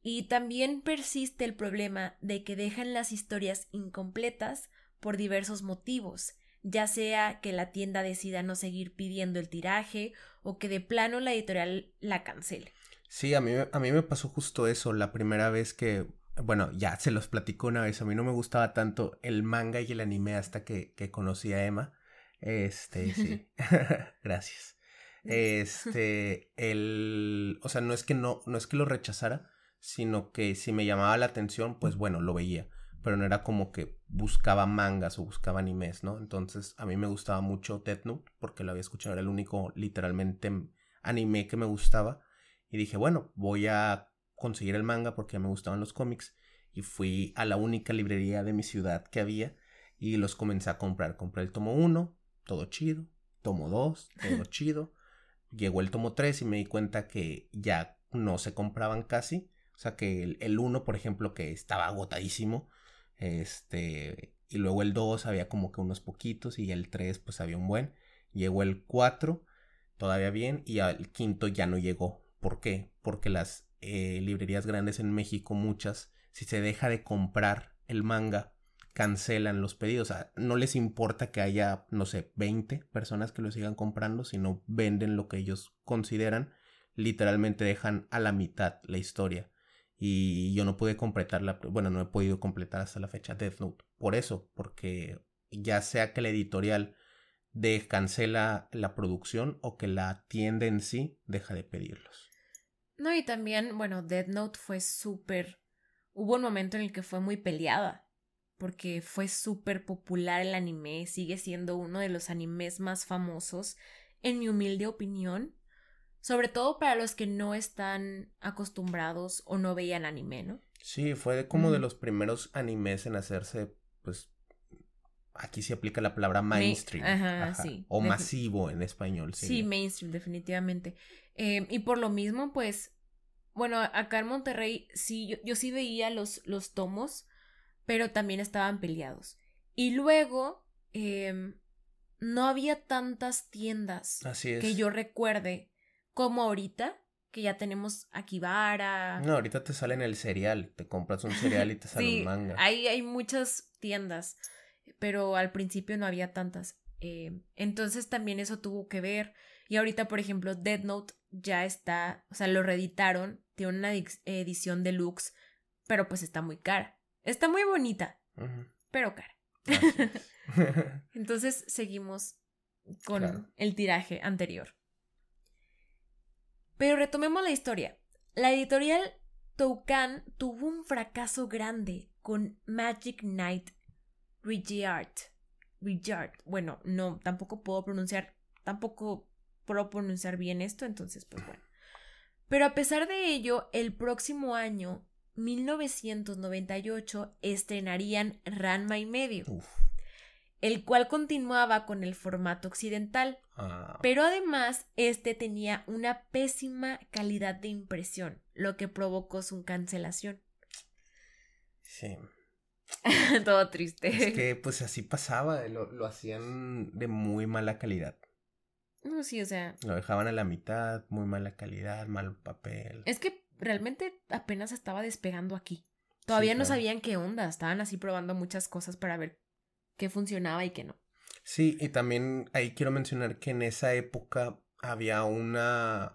Y también persiste el problema de que dejan las historias incompletas por diversos motivos, ya sea que la tienda decida no seguir pidiendo el tiraje o que de plano la editorial la cancele. Sí, a mí, me- a mí me pasó justo eso la primera vez que, bueno, ya se los platico una vez, a mí no me gustaba tanto el manga y el anime hasta que, que conocí a Emma. Este, sí, gracias. Este, el, o sea, no es que no, no es que lo rechazara, sino que si me llamaba la atención, pues bueno, lo veía, pero no era como que buscaba mangas o buscaba animes, ¿no? Entonces, a mí me gustaba mucho Death Note, porque lo había escuchado, era el único literalmente anime que me gustaba, y dije, bueno, voy a conseguir el manga porque me gustaban los cómics, y fui a la única librería de mi ciudad que había, y los comencé a comprar, compré el tomo 1, todo chido, tomo 2, todo chido, llegó el tomo 3 y me di cuenta que ya no se compraban casi, O sea que el 1, por ejemplo, que estaba agotadísimo, este, y luego el 2 había como que unos poquitos y el 3 pues había un buen. Llegó el 4, todavía bien, y al quinto ya no llegó. ¿Por qué? Porque las eh, librerías grandes en México, muchas, si se deja de comprar el manga, cancelan los pedidos. O sea, no les importa que haya, no sé, 20 personas que lo sigan comprando, sino venden lo que ellos consideran. Literalmente dejan a la mitad la historia. Y yo no pude completarla, bueno, no he podido completar hasta la fecha Death Note. Por eso, porque ya sea que la editorial de cancela la producción o que la tienda en sí deja de pedirlos. No, y también, bueno, Death Note fue súper... Hubo un momento en el que fue muy peleada, porque fue súper popular el anime, sigue siendo uno de los animes más famosos, en mi humilde opinión, sobre todo para los que no están acostumbrados o no veían anime, ¿no? Sí, fue como de los primeros animes en hacerse, pues, aquí se aplica la palabra mainstream. ajá, sí. O masivo en español. Sí, mainstream, definitivamente. Em, y por lo mismo, pues, bueno, acá en Monterrey, sí, yo, sí veía los, los tomos, pero también estaban peleados. Y luego, eh, no había tantas tiendas Así es. que yo recuerde como ahorita, que ya tenemos Akibara. No, ahorita te sale en el cereal, te compras un cereal y te sale un manga. Hay, hay muchas tiendas, pero al principio no había tantas. Eh, entonces también eso tuvo que ver. Y ahorita, por ejemplo, Dead Note ya está, o sea, lo reeditaron, tiene una edición deluxe, pero pues está muy cara. Está muy bonita, pero cara. Entonces seguimos con el tiraje anterior. Pero retomemos la historia. La editorial Toucan tuvo un fracaso grande con Magic Knight Rudyard. Rudyard. Bueno, no, tampoco puedo pronunciar, tampoco puedo pronunciar bien esto, entonces pues bueno. Pero a pesar de ello, el próximo año, 1998, estrenarían Ranma y medio el cual continuaba con el formato occidental, ah. pero además este tenía una pésima calidad de impresión, lo que provocó su cancelación. Sí. Todo triste. Es que pues así pasaba, lo, lo hacían de muy mala calidad. No, sí, o sea. Lo dejaban a la mitad, muy mala calidad, mal papel. Es que realmente apenas estaba despegando aquí. Todavía no sabían qué onda, estaban así probando muchas cosas para ver qué funcionaba y qué no. Sí, y también ahí quiero mencionar que en esa época había una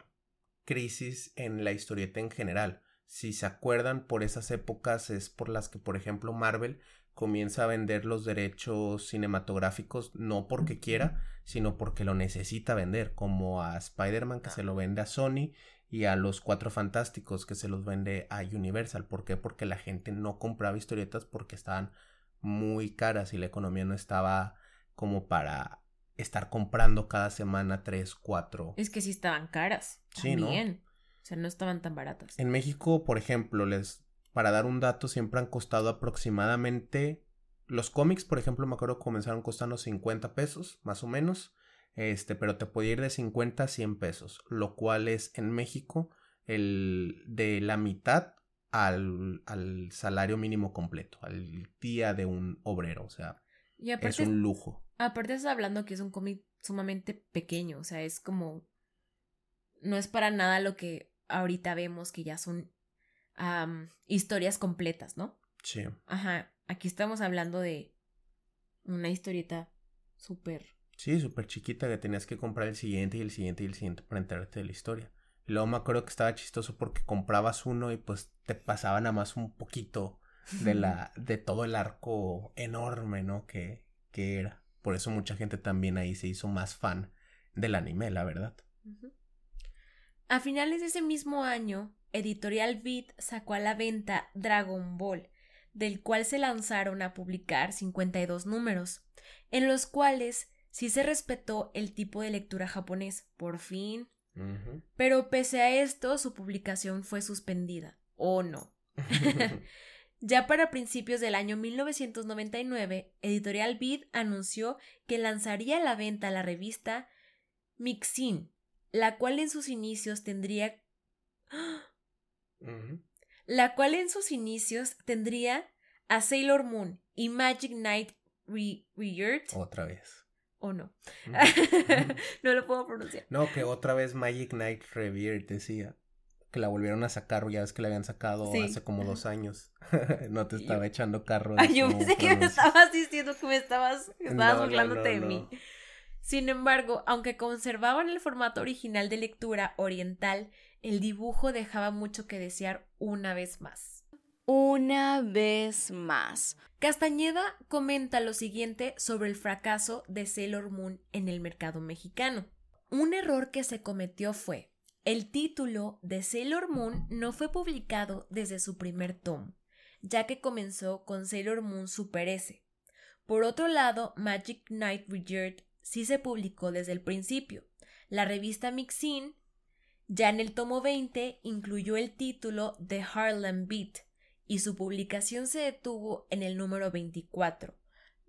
crisis en la historieta en general. Si se acuerdan, por esas épocas es por las que, por ejemplo, Marvel comienza a vender los derechos cinematográficos no porque quiera, sino porque lo necesita vender, como a Spider-Man que se lo vende a Sony y a los Cuatro Fantásticos que se los vende a Universal. ¿Por qué? Porque la gente no compraba historietas porque estaban muy caras y la economía no estaba como para estar comprando cada semana tres, cuatro. Es que sí estaban caras. Sí, también. O sea, no estaban tan baratas. En México, por ejemplo, les para dar un dato, siempre han costado aproximadamente los cómics, por ejemplo, me acuerdo que comenzaron costando 50 pesos, más o menos. Este, pero te puede ir de 50 a 100 pesos, lo cual es en México el de la mitad al, al, salario mínimo completo, al día de un obrero, o sea, es un lujo. Aparte estás hablando que es un cómic sumamente pequeño, o sea, es como... No es para nada lo que ahorita vemos que ya son historias completas, ¿no? Sí. Ajá, aquí estamos hablando de una historieta súper... Sí, súper chiquita que tenías que comprar el siguiente y el siguiente y el siguiente para enterarte de la historia. Y luego me acuerdo que estaba chistoso porque comprabas uno y pues te pasaban a más un poquito de la de todo el arco enorme, ¿no? Que, que era. Por eso mucha gente también ahí se hizo más fan del anime, la verdad. A finales de ese mismo año, Editorial Beat sacó a la venta Dragon Ball, del cual se lanzaron a publicar 52 números, en los cuales sí se respetó el tipo de lectura japonés. Por fin, pero pese a esto, su publicación fue suspendida. ¿O no? ya para principios del año 1999, Editorial Vid anunció que lanzaría a la venta la revista Mixin, la cual en sus inicios tendría... la cual en sus inicios tendría a Sailor Moon y Magic Knight Re Otra vez. ¿O no? no lo puedo pronunciar. No, que otra vez Magic Knight Revered decía que la volvieron a sacar, ya ves que la habían sacado hace como dos años. no te estaba echando carro. Ay, yo pensé que me estabas diciendo que me estabas, estabas burlándote de mí. Sin embargo, aunque conservaban el formato original de lectura oriental, el dibujo dejaba mucho que desear una vez más. Una vez más. Castañeda comenta lo siguiente sobre el fracaso de Sailor Moon en el mercado mexicano. Un error que se cometió fue el título de Sailor Moon no fue publicado desde su primer tomo, ya que comenzó con Sailor Moon Super S. Por otro lado, Magic Knight Rebirth sí se publicó desde el principio. La revista Mixin, ya en el tomo 20, incluyó el título de Harlem Beat y su publicación se detuvo en el número 24,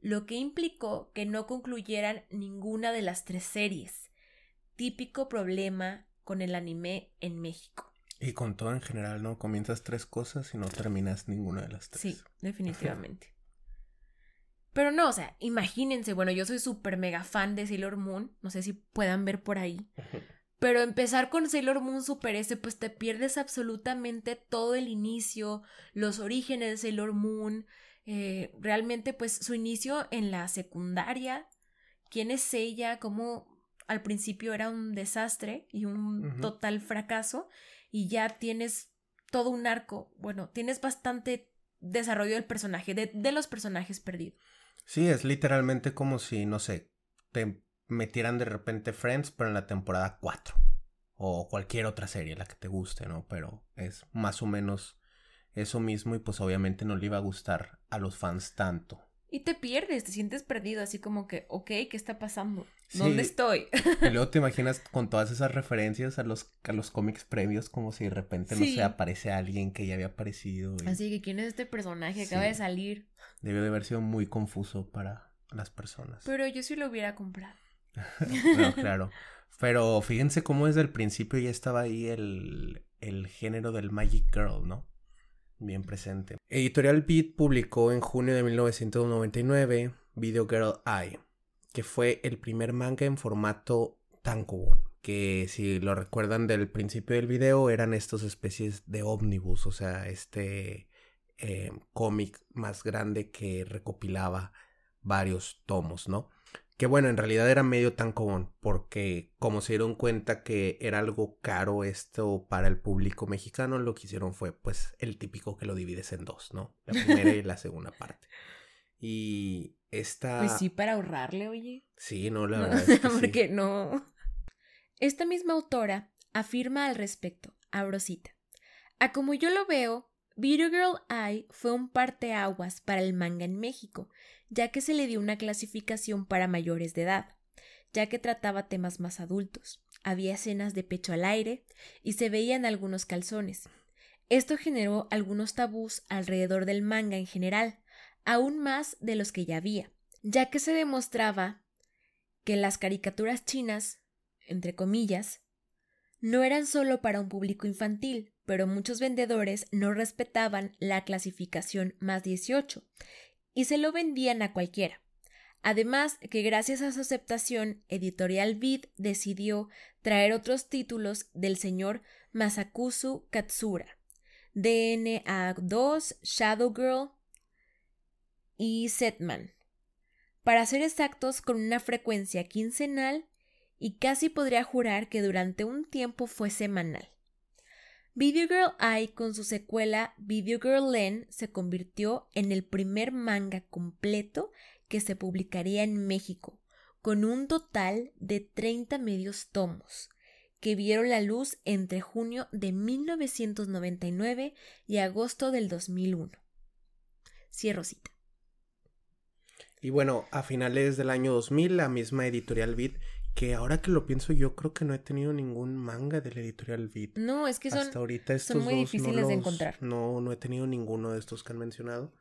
lo que implicó que no concluyeran ninguna de las tres series. Típico problema con el anime en México. Y con todo en general, ¿no? Comienzas tres cosas y no terminas ninguna de las tres. Sí, definitivamente. Pero no, o sea, imagínense, bueno, yo soy súper mega fan de Sailor Moon, no sé si puedan ver por ahí. Pero empezar con Sailor Moon Super S, pues te pierdes absolutamente todo el inicio, los orígenes de Sailor Moon, eh, realmente pues su inicio en la secundaria, quién es ella, cómo al principio era un desastre y un total fracaso y ya tienes todo un arco, bueno, tienes bastante desarrollo del personaje, de, de los personajes perdidos. Sí, es literalmente como si, no sé, te metieran de repente Friends, pero en la temporada 4. O cualquier otra serie, la que te guste, ¿no? Pero es más o menos eso mismo y pues obviamente no le iba a gustar a los fans tanto. Y te pierdes, te sientes perdido, así como que, ok, ¿qué está pasando? ¿Dónde estoy? y luego te imaginas con todas esas referencias a los, a los cómics previos, como si de repente, no sé, aparece alguien que ya había aparecido. Así que, ¿quién es este personaje? que Acaba de salir. Debió de haber sido muy confuso para las personas. Pero yo sí lo hubiera comprado. No, claro. Pero fíjense cómo desde el principio ya estaba ahí el, el género del Magic Girl, ¿no? bien presente. Editorial Beat publicó en junio de 1999 Video Girl Eye, que fue el primer manga en formato tankobon, que si lo recuerdan del principio del video eran estas especies de ómnibus, o sea, este eh, cómic más grande que recopilaba varios tomos, ¿no? Que bueno, en realidad era medio tan común, porque como se dieron cuenta que era algo caro esto para el público mexicano, lo que hicieron fue pues el típico que lo divides en dos, ¿no? La primera y la segunda parte. Y esta... Pues sí, para ahorrarle, oye. Sí, no, la verdad. Es que porque no. Esta misma autora afirma al respecto, a Brosita. A como yo lo veo, Video Girl Eye fue un parteaguas para el manga en México, ya que se le dio una clasificación para mayores de edad, ya que trataba temas más adultos. Había escenas de pecho al aire y se veían algunos calzones. Esto generó algunos tabús alrededor del manga en general, aún más de los que ya había, ya que se demostraba que las caricaturas chinas, entre comillas, no eran solo para un público infantil, pero muchos vendedores no respetaban la clasificación más 18 y se lo vendían a cualquiera. Además que gracias a su aceptación, Editorial Vid decidió traer otros títulos del señor Masakusu Katsura, DNA2, Shadow Girl y Setman, para ser exactos con una frecuencia quincenal y casi podría jurar que durante un tiempo fue semanal. Video Girl Eye con su secuela Video Girl Len se convirtió en el primer manga completo que se publicaría en México, con un total de 30 medios tomos, que vieron la luz entre junio de 1999 y agosto del 2001. Cierro cita. Y bueno, a finales del año 2000, la misma editorial Vid que ahora que lo pienso yo creo que no he tenido ningún manga de la editorial Beat. No, es que son, Hasta ahorita estos muy difíciles de encontrar. No, no he tenido ninguno de estos que han mencionado.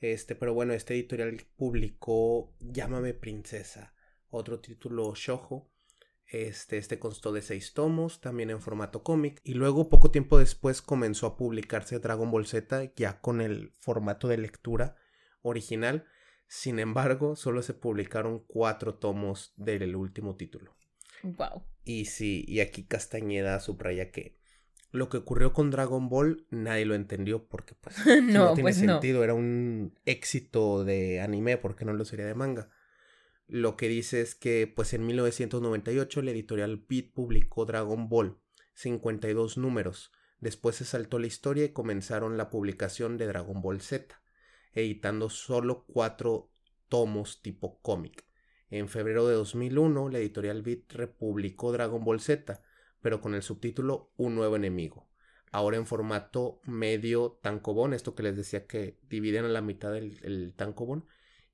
Este, pero bueno, este editorial publicó Llámame Princesa, otro título shojo, Este, este constó de seis tomos, también en formato cómic, y luego poco tiempo después comenzó a publicarse Dragon Ball Z ya con el formato de lectura original. Sin embargo, solo se publicaron cuatro tomos del último título. Wow. Y sí, y aquí Castañeda subraya que lo que ocurrió con Dragon Ball nadie lo entendió porque pues no, no tiene pues no. sentido, era un éxito de anime, porque no lo sería de manga. Lo que dice es que pues en 1998 la editorial Beat publicó Dragon Ball, 52 números. Después se saltó la historia y comenzaron la publicación de Dragon Ball Z, editando solo cuatro tomos tipo cómic. En febrero de 2001 la editorial Beat republicó Dragon Ball Z, pero con el subtítulo Un nuevo enemigo. Ahora en formato medio tankobon, esto que les decía que dividen a la mitad el, el.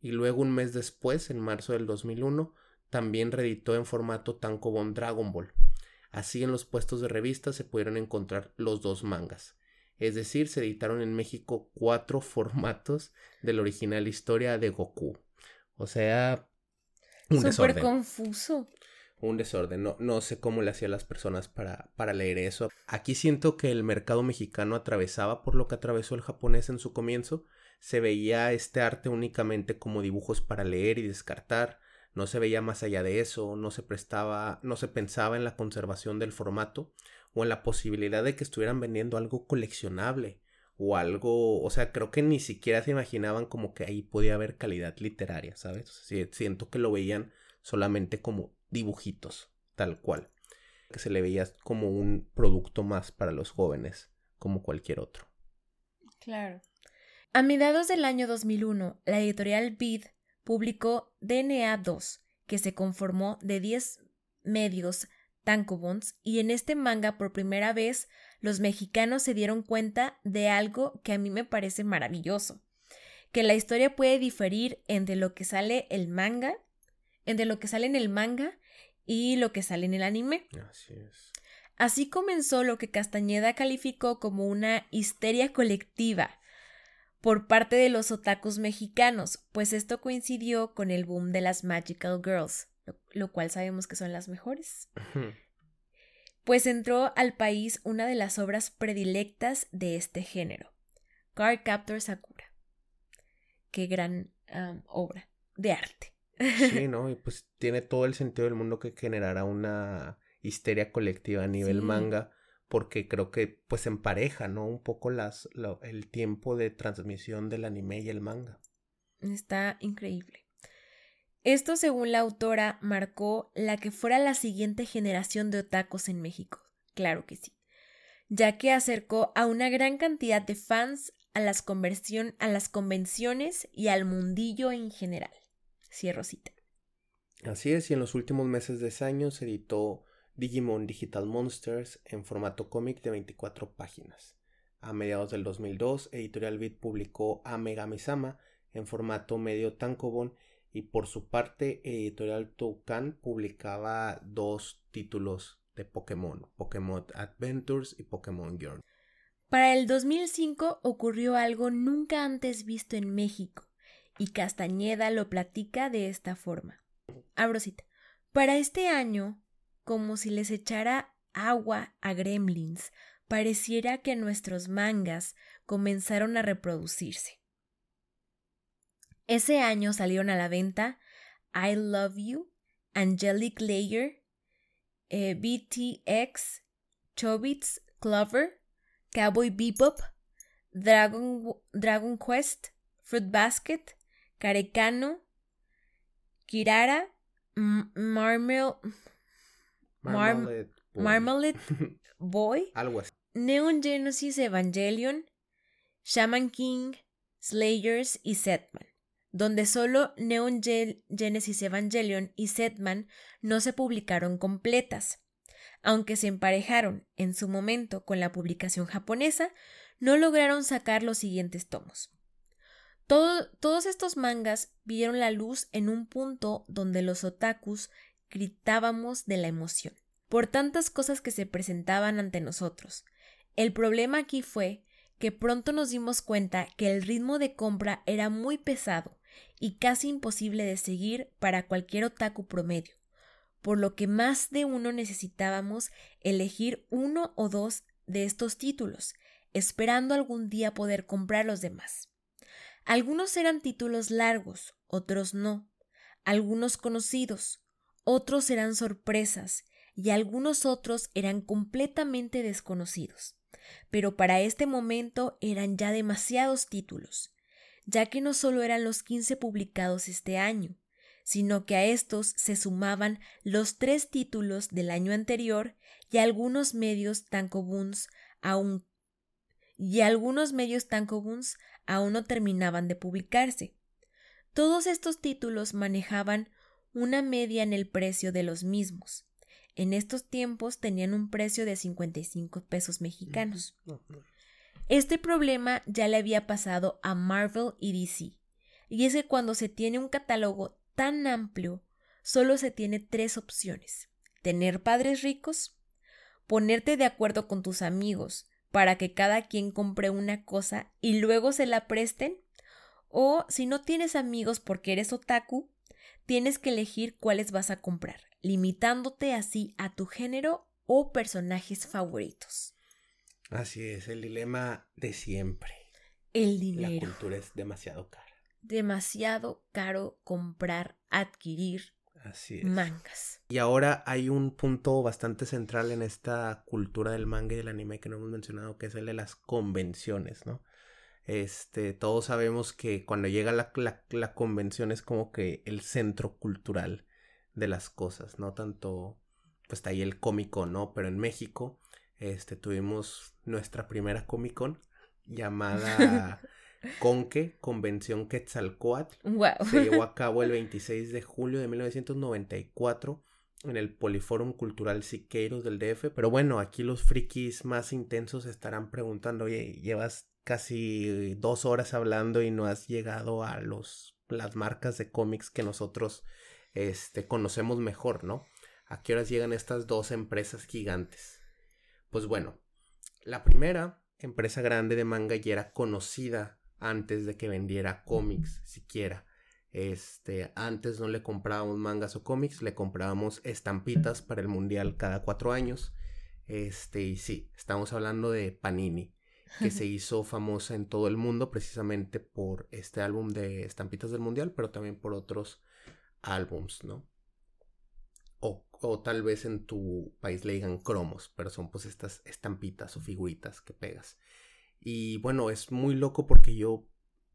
Y luego un mes después, en marzo del 2001, también reeditó en formato tankobon Dragon Ball. Así en los puestos de revista se pudieron encontrar los dos mangas. Es decir, se editaron en México cuatro formatos de la original historia de Goku. O sea, un Súper desorden confuso. un desorden. No, no sé cómo le hacían las personas para, para leer eso. Aquí siento que el mercado mexicano atravesaba por lo que atravesó el japonés en su comienzo. Se veía este arte únicamente como dibujos para leer y descartar. No se veía más allá de eso, no se prestaba, no se pensaba en la conservación del formato o en la posibilidad de que estuvieran vendiendo algo coleccionable o algo, o sea, creo que ni siquiera se imaginaban como que ahí podía haber calidad literaria, ¿sabes? Siento que lo veían solamente como dibujitos, tal cual. Que se le veía como un producto más para los jóvenes, como cualquier otro. Claro. A mediados del año 2001, la editorial Bid publicó DNA 2, que se conformó de 10 medios tankobons y en este manga por primera vez los mexicanos se dieron cuenta de algo que a mí me parece maravilloso, que la historia puede diferir entre lo que sale el manga, entre lo que sale en el manga y lo que sale en el anime. Así es. Así comenzó lo que Castañeda calificó como una histeria colectiva por parte de los otakus mexicanos, pues esto coincidió con el boom de las Magical Girls, lo, lo cual sabemos que son las mejores. Pues entró al país una de las obras predilectas de este género, Card Captor Sakura. Qué gran um, obra de arte. Sí, ¿no? Y pues tiene todo el sentido del mundo que generará una histeria colectiva a nivel Sí. manga, porque creo que pues empareja, ¿no? Un poco las, lo- el tiempo de transmisión del anime y el manga. Está increíble. Esto, según la autora, marcó la que fuera la siguiente generación de otakus en México. Claro que sí. Ya que acercó a una gran cantidad de fans a las, conversión, a las convenciones y al mundillo en general. Cierro cita. Así es, y en los últimos meses de ese año se editó Digimon Digital Monsters en formato cómic de 24 páginas. A mediados del 2002, Editorial Beat publicó A Megami-sama en formato medio tankobon y por su parte Editorial Toucan publicaba dos títulos de Pokémon, Pokémon Adventures y Pokémon Journey. Para el 2005 ocurrió algo nunca antes visto en México, y Castañeda lo platica de esta forma. Abro cita. Para este año, como si les echara agua a gremlins, pareciera que nuestros mangas comenzaron a reproducirse. Ese año salieron a la venta I Love You, Angelic Layer, eh, BTX, Chobits, Clover, Cowboy Bebop, Dragon, Dragon Quest, Fruit Basket, Carecano, Kirara, Marmel, Mar- Marmalade Boy. Marmalade Boy, Algo así. Neon Genesis Evangelion, Shaman King, Slayers y Setman, donde solo Neon Ge- Genesis Evangelion y Setman no se publicaron completas. Aunque se emparejaron en su momento con la publicación japonesa, no lograron sacar los siguientes tomos. Todo- todos estos mangas vieron la luz en un punto donde los otakus gritábamos de la emoción, por tantas cosas que se presentaban ante nosotros. El problema aquí fue que pronto nos dimos cuenta que el ritmo de compra era muy pesado y casi imposible de seguir para cualquier otaku promedio, por lo que más de uno necesitábamos elegir uno o dos de estos títulos, esperando algún día poder comprar los demás. Algunos eran títulos largos, otros no, algunos conocidos, otros eran sorpresas y algunos otros eran completamente desconocidos. Pero para este momento eran ya demasiados títulos, ya que no solo eran los 15 publicados este año, sino que a estos se sumaban los tres títulos del año anterior y algunos medios tan comunes aún y algunos medios tan comunes aún no terminaban de publicarse. Todos estos títulos manejaban una media en el precio de los mismos. En estos tiempos tenían un precio de 55 pesos mexicanos. Este problema ya le había pasado a Marvel y DC, y es que cuando se tiene un catálogo tan amplio, solo se tiene tres opciones. Tener padres ricos, ponerte de acuerdo con tus amigos para que cada quien compre una cosa y luego se la presten, o si no tienes amigos porque eres otaku, tienes que elegir cuáles vas a comprar, limitándote así a tu género o personajes favoritos. Así es, el dilema de siempre. El dinero. La cultura es demasiado cara. Demasiado caro comprar, adquirir Así es. mangas. Y ahora hay un punto bastante central en esta cultura del manga y del anime que no hemos mencionado, que es el de las convenciones, ¿no? Este, todos sabemos que cuando llega la, la, la convención es como que el centro cultural de las cosas, ¿no? Tanto, pues está ahí el cómico, ¿no? Pero en México, este, tuvimos nuestra primera Comic Con llamada Conque, Convención Quetzalcoatl. Wow. Se llevó a cabo el 26 de julio de 1994 en el Poliforum Cultural Siqueiros del DF. Pero bueno, aquí los frikis más intensos estarán preguntando, oye, llevas casi dos horas hablando y no has llegado a los, las marcas de cómics que nosotros este, conocemos mejor, ¿no? ¿A qué horas llegan estas dos empresas gigantes? Pues bueno, la primera empresa grande de manga ya era conocida antes de que vendiera cómics siquiera. Este, antes no le comprábamos mangas o cómics, le comprábamos estampitas para el mundial cada cuatro años. Este, y sí, estamos hablando de Panini, que se hizo famosa en todo el mundo precisamente por este álbum de estampitas del mundial, pero también por otros álbums, ¿no? O, o tal vez en tu país le digan cromos, pero son pues estas estampitas o figuritas que pegas. Y bueno, es muy loco porque yo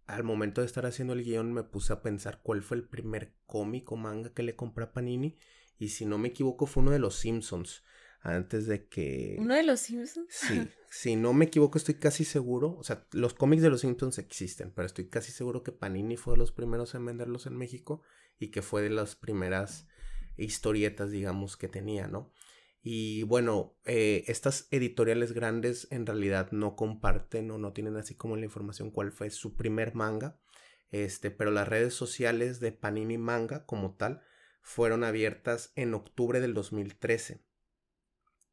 al momento de estar haciendo el guion me puse a pensar cuál fue el primer cómic o manga que le compré a Panini. Y si no me equivoco fue uno de los Simpsons. Antes de que... ¿Uno de los Simpsons? Sí, si no me equivoco estoy casi seguro. O sea, los cómics de los Simpsons existen, pero estoy casi seguro que Panini fue de los primeros en venderlos en México y que fue de las primeras historietas, digamos, que tenía, ¿no? Y bueno, eh, estas editoriales grandes en realidad no comparten o no tienen así como la información cuál fue su primer manga. Este, pero las redes sociales de Panini Manga como tal fueron abiertas en octubre del 2013.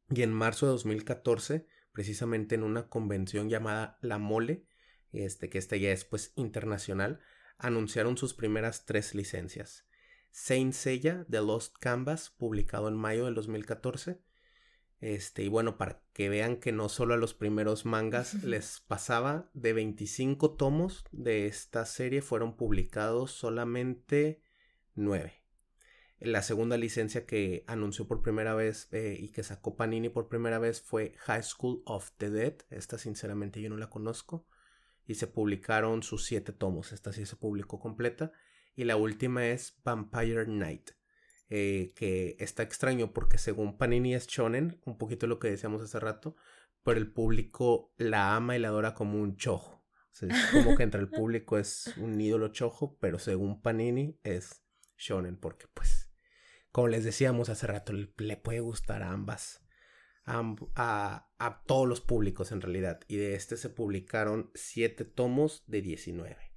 Y en marzo de 2014, precisamente en una convención llamada La Mole, este, que esta ya es pues internacional, anunciaron sus primeras tres licencias. Saint Seiya The Lost Canvas, publicado en mayo del 2014. Este, y bueno, para que vean que no solo a los primeros mangas les pasaba, de 25 tomos de esta serie fueron publicados solamente 9. La segunda licencia que anunció por primera vez eh, y que sacó Panini por primera vez fue High School of the Dead. Esta sinceramente yo no la conozco. Y se publicaron sus siete tomos. Esta sí se publicó completa. Y la última es Vampire Knight. Eh, que está extraño porque según Panini es shonen, un poquito lo que decíamos hace rato, pero el público la ama y la adora como un chojo. O sea, es como que entre el público es un ídolo chojo, pero según Panini es shonen porque pues, como les decíamos hace rato, le, le puede gustar a ambas. A, a, a, todos los públicos en realidad. Y de este se publicaron 7 tomos de 19.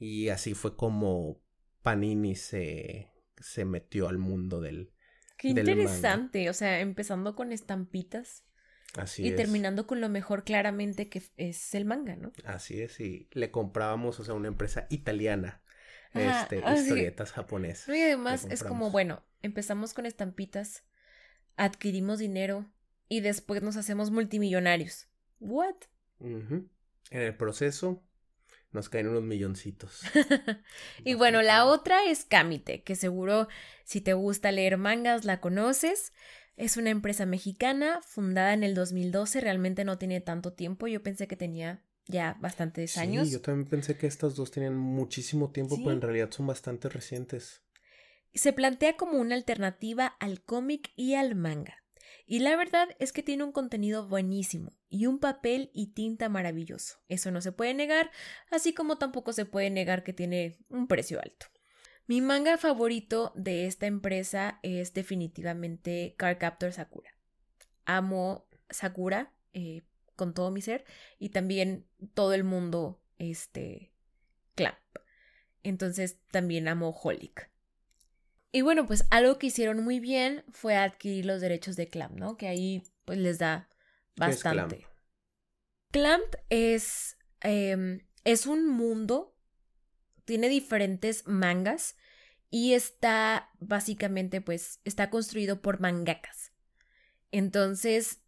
Y así fue como Panini se, se metió al mundo del. Qué del interesante. Manga. O sea, empezando con estampitas. Así y es. terminando con lo mejor claramente que es el manga, ¿no? Así es, y le comprábamos, o sea, una empresa italiana Ajá, este, así. historietas japonesas. Y además es como, bueno, empezamos con estampitas, adquirimos dinero y después nos hacemos multimillonarios. ¿What? En el proceso nos caen unos milloncitos. Y bueno, la otra es Kamite, que seguro si te gusta leer mangas la conoces. Es una empresa mexicana fundada en el 2012, realmente no tiene tanto tiempo, yo pensé que tenía ya bastantes años. Sí, yo también pensé que estas dos tenían muchísimo tiempo, Sí. pero en realidad son bastante recientes. Se plantea como una alternativa al cómic y al manga. Y la verdad es que tiene un contenido buenísimo y un papel y tinta maravilloso. Eso no se puede negar, así como tampoco se puede negar que tiene un precio alto. Mi manga favorito de esta empresa es definitivamente Cardcaptor Sakura. Amo Sakura eh, con todo mi ser y también todo el mundo este Clamp. Entonces también amo Holic. Y bueno, pues algo que hicieron muy bien fue adquirir los derechos de Clamp, ¿no? Que ahí pues les da ¿Qué es Clamp? bastante. Clamp es, em, es un mundo, tiene diferentes mangas y está básicamente pues está construido por mangakas. Entonces,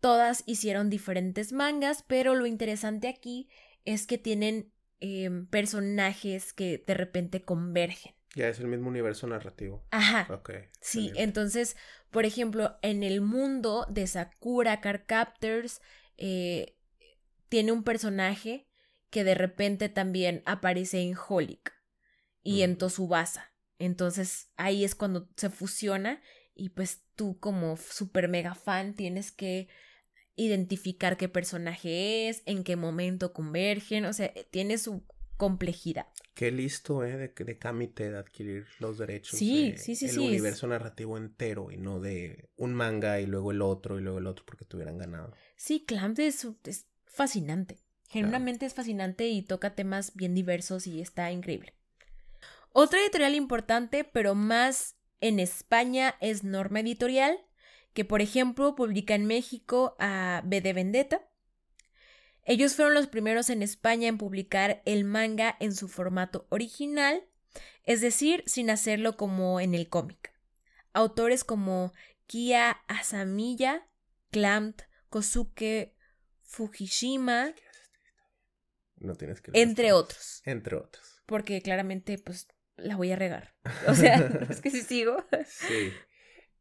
todas hicieron diferentes mangas, pero lo interesante aquí es que tienen em, personajes que de repente convergen. Ya es el mismo universo narrativo. Ajá. Ok. Sí, excelente. entonces, por ejemplo, en el mundo de Sakura Card Captors, eh, tiene un personaje que de repente también aparece en Holic y en Ujú. Tsubasa. Entonces ahí es cuando se fusiona y pues tú como super mega fan tienes que identificar qué personaje es, en qué momento convergen, o sea, tiene su complejidad. Qué listo, ¿eh? De, de Kamite de adquirir los derechos. Sí, de sí, sí, El sí, es- universo narrativo entero y no de un manga y luego el otro y luego el otro porque tuvieran ganado. Sí, Clamp es, es fascinante. Genuinamente es fascinante y toca temas bien diversos y está increíble. Otra editorial importante, pero más en España, es Norma Editorial, que por ejemplo publica en México a B de Vendetta. Ellos fueron los primeros en España en publicar el manga en su formato original, es decir, sin hacerlo como en el cómic. Autores como Kia Asamiya, Clamp, Kosuke Fujishima, No tienes que entre otros. Entre otros. Porque claramente, pues, la voy a regar. O sea, es que si sigo. Sí.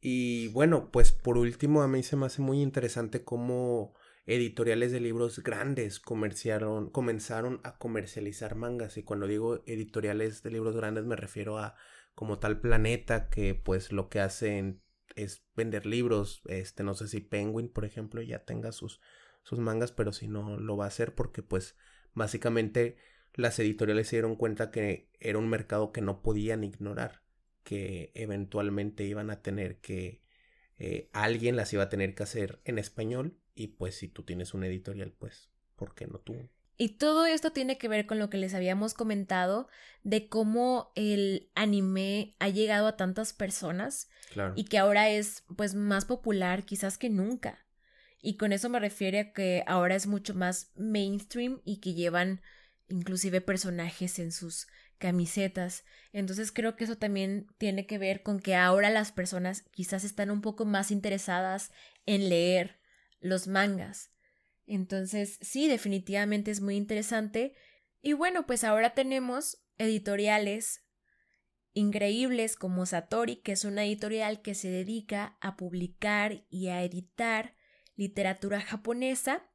Y bueno, pues por último, a mí se me hace muy interesante cómo editoriales de libros grandes comerciaron, comenzaron a comercializar mangas. Y cuando digo editoriales de libros grandes me refiero a como tal Planeta, que pues lo que hacen es vender libros. Este, no sé si Penguin, por ejemplo, ya tenga sus, sus mangas, pero si no lo va a hacer porque pues básicamente las editoriales se dieron cuenta que era un mercado que no podían ignorar que eventualmente iban a tener que eh, alguien las iba a tener que hacer en español y pues si tú tienes una editorial pues ¿por qué no tú? Y todo esto tiene que ver con lo que les habíamos comentado de cómo el anime ha llegado a tantas personas Claro. y que ahora es pues más popular quizás que nunca. Y con eso me refiero a que ahora es mucho más mainstream y que llevan inclusive personajes en sus camisetas. Entonces creo que eso también tiene que ver con que ahora las personas quizás están un poco más interesadas en leer los mangas. Entonces sí, definitivamente es muy interesante. Y bueno, pues ahora tenemos editoriales increíbles como Satori, que es una editorial que se dedica a publicar y a editar literatura japonesa.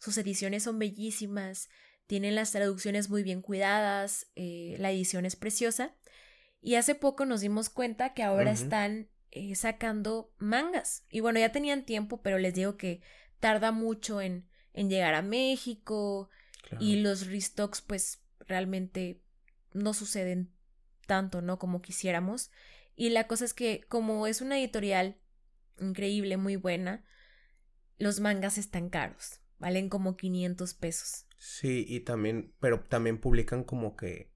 Sus ediciones son bellísimas, tienen las traducciones muy bien cuidadas, eh, la edición es preciosa. Y hace poco nos dimos cuenta que ahora están eh, sacando mangas. Y bueno, ya tenían tiempo, pero les digo que tarda mucho en, en llegar a México claro. y los restocks pues realmente no suceden tanto, ¿no? Como quisiéramos. Y la cosa es que como es una editorial increíble, muy buena, los mangas están caros. Valen como 500 pesos. Sí, y también, pero también publican como que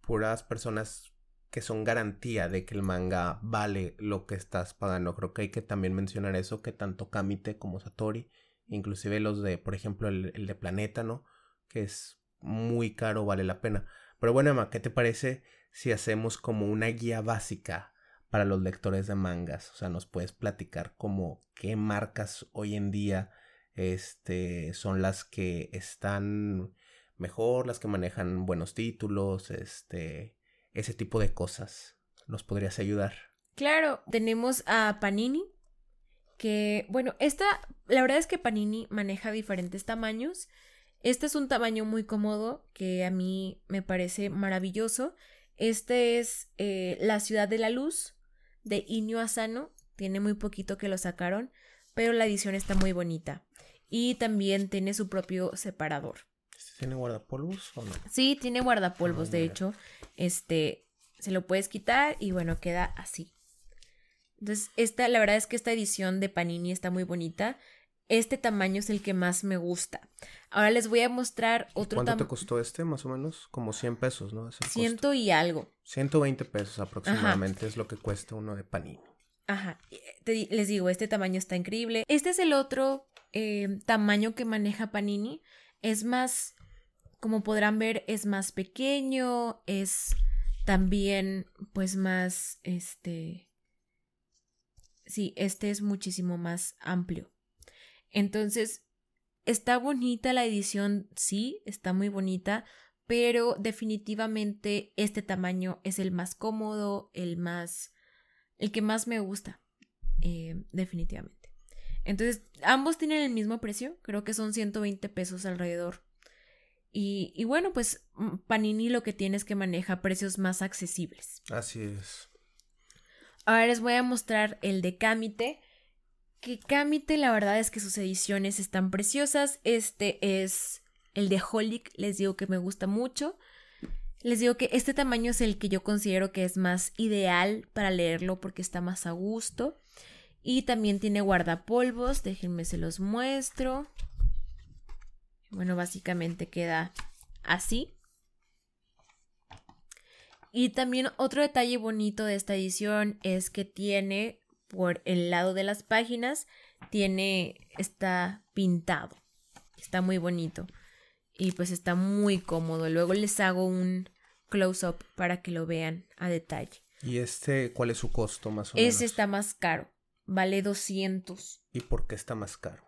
puras personas que son garantía de que el manga vale lo que estás pagando. Creo que hay que también mencionar eso, que tanto Kamite como Satori, inclusive los de, por ejemplo, el, de Planeta, ¿no? Que es muy caro, vale la pena. Pero bueno, Emma, ¿qué te parece si hacemos como una guía básica para los lectores de mangas? O sea, nos puedes platicar como qué marcas hoy en día este, son las que están mejor, las que manejan buenos títulos, este, ese tipo de cosas. ¿Nos podrías ayudar? Claro, tenemos a Panini, que, bueno, esta, la verdad es que Panini maneja diferentes tamaños. Este es un tamaño muy cómodo que a mí me parece maravilloso. Este es eh, La Ciudad de la Luz de Inyo Asano. Tiene muy poquito que lo sacaron, pero la edición está muy bonita. Y también tiene su propio separador. ¿Tiene guardapolvos o no? Sí, tiene guardapolvos, Ah, de mira. hecho. Este, se lo puedes quitar y bueno, queda así. Entonces, esta, la verdad es que esta edición de Panini está muy bonita. Este tamaño es el que más me gusta. Ahora les voy a mostrar otro ¿Cuánto te tamaño. costó este? Más o menos como 100 pesos, ¿no? Ciento y algo. 120 pesos aproximadamente es lo que cuesta uno de panini. Ajá. eh, te les digo, este tamaño está increíble. Este es el otro eh, tamaño que maneja Panini. Es más, como podrán ver, es más pequeño. Es también, pues, más, este... Sí, este es muchísimo más amplio. Entonces, está bonita la edición, sí, está muy bonita, pero definitivamente este tamaño es el más cómodo, el más el que más me gusta, eh, definitivamente. Entonces, ambos tienen el mismo precio, creo que son 120 pesos alrededor. Y, y bueno, pues mm, Panini lo que tiene es que maneja precios más accesibles. Así es. Ahora les voy a mostrar el de Kamite. Que Kamite, la verdad es que sus ediciones están preciosas. Este es el de Holic, les digo que me gusta mucho. Les digo que este tamaño es el que yo considero que es más ideal para leerlo porque está más a gusto. Y también tiene guardapolvos, déjenme se los muestro. Bueno, básicamente queda así. Y también otro detalle bonito de esta edición es que tiene por el lado de las páginas, tiene, está pintado. Está muy bonito. Y pues está muy cómodo. Luego les hago un close-up para que lo vean a detalle. ¿Y este cuál es su costo más o menos? Ese está más caro. Vale 200. ¿Y por qué está más caro?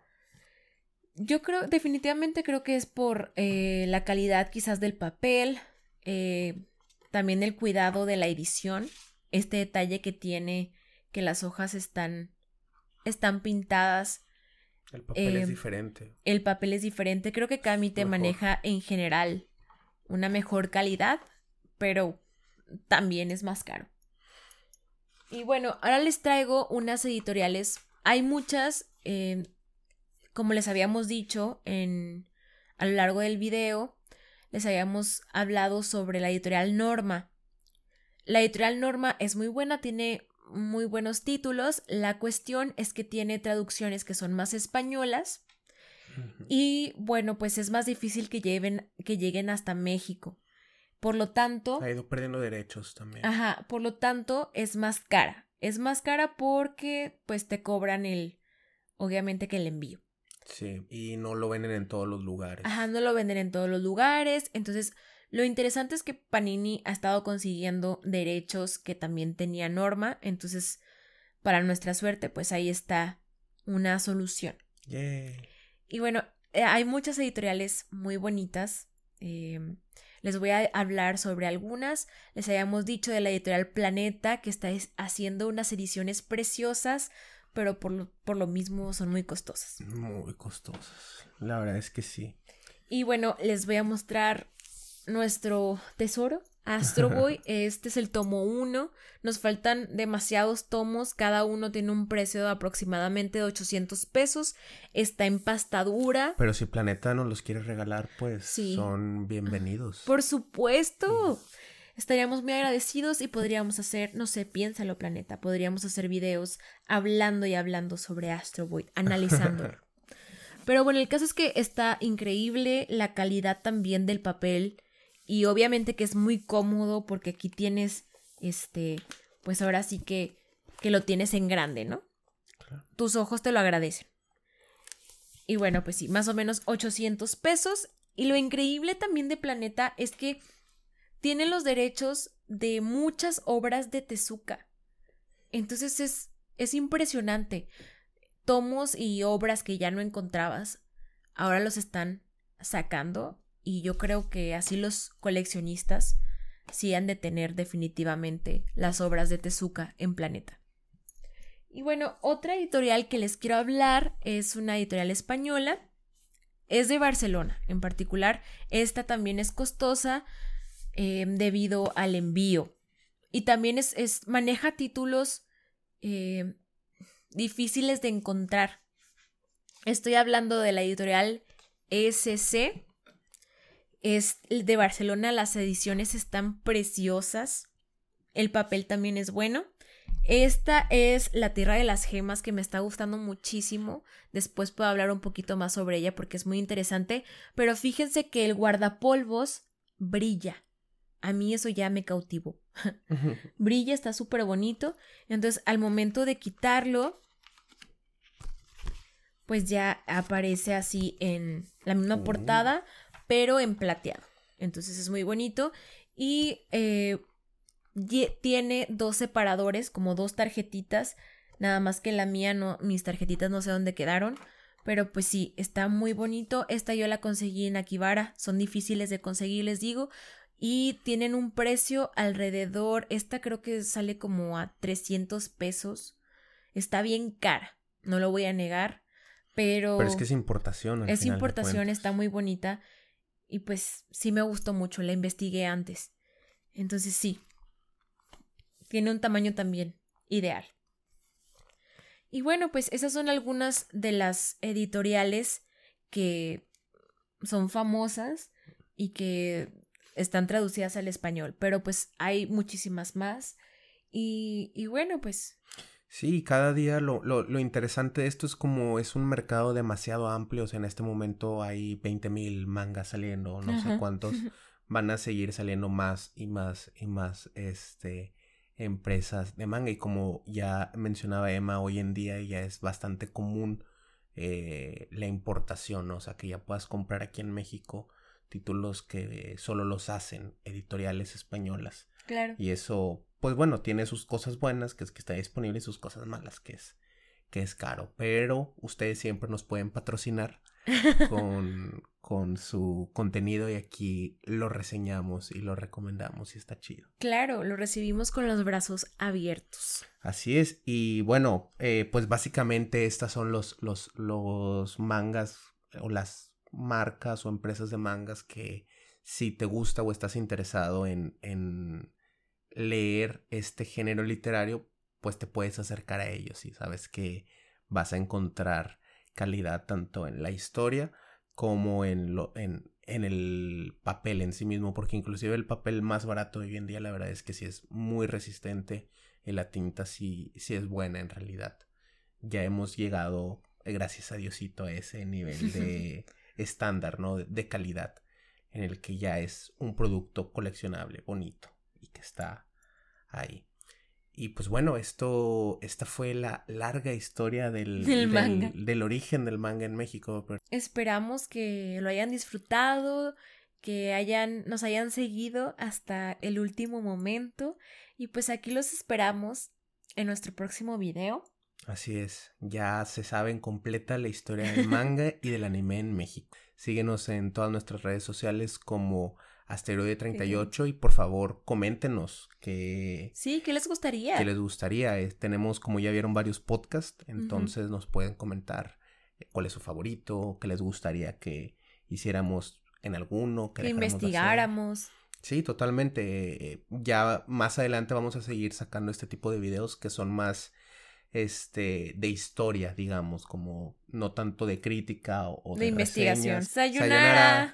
Yo creo, definitivamente creo que es por eh, la calidad quizás del papel, eh, también el cuidado de la edición, este detalle que tiene que las hojas están, están pintadas, El papel es Eh, diferente. el papel es diferente, creo que Kamite Mejor. maneja en general una mejor calidad, pero también es más caro. Y bueno, ahora les traigo unas editoriales. Hay muchas, eh, como les habíamos dicho en, a lo largo del video, les habíamos hablado sobre la editorial Norma. La editorial Norma es muy buena, tiene muy buenos títulos. La cuestión es que tiene traducciones que son más españolas y bueno, pues es más difícil que, lleven, que lleguen hasta México. Por lo tanto, Ha ido perdiendo derechos también. ajá, por lo tanto es más cara. Es más cara porque pues te cobran el, obviamente que el envío. Sí, y no lo venden en todos los lugares. Ajá, no lo venden en todos los lugares. Entonces, lo interesante es que Panini ha estado consiguiendo derechos que también tenía Norma. Entonces, para nuestra suerte, pues ahí está una solución. Y bueno, eh, hay muchas editoriales muy bonitas. eh, les voy a hablar sobre algunas. Les habíamos dicho de la editorial Planeta que está es- haciendo unas ediciones preciosas, pero por lo, por lo mismo son muy costosas. Muy costosos. La verdad es que sí. Y bueno, les voy a mostrar nuestro tesoro, Astro Boy. Este es el tomo 1. Nos faltan demasiados tomos. Cada uno tiene un precio de aproximadamente de 800 pesos. Está en pastadura. Pero si Planeta nos los quiere regalar, pues Sí. son bienvenidos. Por supuesto. Estaríamos muy agradecidos y podríamos hacer, no sé, piénsalo, planeta. Podríamos hacer videos hablando y hablando sobre Astro Boy, analizándolo. Pero bueno, el caso es que está increíble la calidad también del papel y obviamente que es muy cómodo porque aquí tienes, este, pues ahora sí que, que lo tienes en grande, ¿no? Claro. Tus ojos te lo agradecen. Y bueno, pues sí, más o menos 800 pesos. Y lo increíble también de Planeta es que tiene los derechos de muchas obras de Tezuka. Entonces es, es impresionante. Tomos y obras que ya no encontrabas, ahora los están sacando y yo creo que así los coleccionistas sí han de tener definitivamente las obras de Tezuka en Planeta. Y bueno, otra editorial que les quiero hablar es una editorial española. Es de Barcelona en particular. Esta también es costosa eh, debido al envío. Y también es, maneja títulos eh, difíciles de encontrar. Estoy hablando de la editorial SC. Es de Barcelona. Las ediciones están preciosas. El papel también es bueno. Esta es La Tierra de las Gemas que me está gustando muchísimo. Después puedo hablar un poquito más sobre ella porque es muy interesante. Pero fíjense que el guardapolvos brilla. A mí eso ya me cautivó. brilla, está súper bonito. Entonces al momento de quitarlo, pues ya aparece así en la misma oh. portada, pero en plateado. Entonces es muy bonito. Y eh, tiene dos separadores, como dos tarjetitas, nada más que la mía no, mis tarjetitas no sé dónde quedaron, pero pues sí, está muy bonito. Esta yo la conseguí en Akibara, son difíciles de conseguir, les digo, y tienen un precio alrededor, esta creo que sale como a 300 pesos. Está bien cara, no lo voy a negar, pero... Pero es que es importación. es importación, está muy bonita. Y pues sí me gustó mucho, la investigué antes. Entonces sí, tiene un tamaño también ideal. Y bueno, pues esas son algunas de las editoriales que son famosas y que están traducidas al español, pero pues hay muchísimas más. Y, y bueno, pues... Sí, cada día lo, lo, lo, interesante de esto es como es un mercado demasiado amplio, o sea, en este momento hay 20 mil mangas saliendo, no sé cuántos, van a seguir saliendo más y más y más, este, empresas de manga y como ya mencionaba Emma, hoy en día ya es bastante común eh, la importación, o sea que ya puedas comprar aquí en México títulos que solo los hacen editoriales españolas. Claro. Y eso, pues bueno, tiene sus cosas buenas, que es que está disponible, y sus cosas malas, que es que es caro, pero ustedes siempre nos pueden patrocinar con, con su contenido y aquí lo reseñamos y lo recomendamos y está chido. Claro, lo recibimos con los brazos abiertos. Así es, y bueno, eh, pues básicamente estas son los, los, los mangas o las marcas o empresas de mangas que si te gusta o estás interesado en, en leer este género literario, pues te puedes acercar a ellos y sabes que vas a encontrar calidad tanto en la historia como en, lo, en, en el papel en sí mismo, porque inclusive el papel más barato hoy en día la verdad es que sí es muy resistente y la tinta sí, sí es buena en realidad. Ya hemos llegado, eh, gracias a Diosito, a ese nivel de estándar, ¿no? de calidad, en el que ya es un producto coleccionable, bonito y que está ahí. Y pues bueno, esto, esta fue la larga historia del, del, origen del manga en México. Esperamos que lo hayan disfrutado, que hayan, nos hayan seguido hasta el último momento. Y pues aquí los esperamos en nuestro próximo video. Así es, ya se sabe en completa la historia del manga y del anime en México. Síguenos en todas nuestras redes sociales como Asteroide 38 y por favor coméntenos que... Sí, ¿qué les gustaría? ¿Qué les gustaría? Eh, tenemos, como ya vieron, varios podcasts, entonces nos pueden comentar eh, cuál es su favorito, qué les gustaría que hiciéramos en alguno, que, investigáramos. Sí, totalmente. Eh, ya más adelante vamos a seguir sacando este tipo de videos que son más este de historia, digamos, como no tanto de crítica o, de, investigación. Sayonara.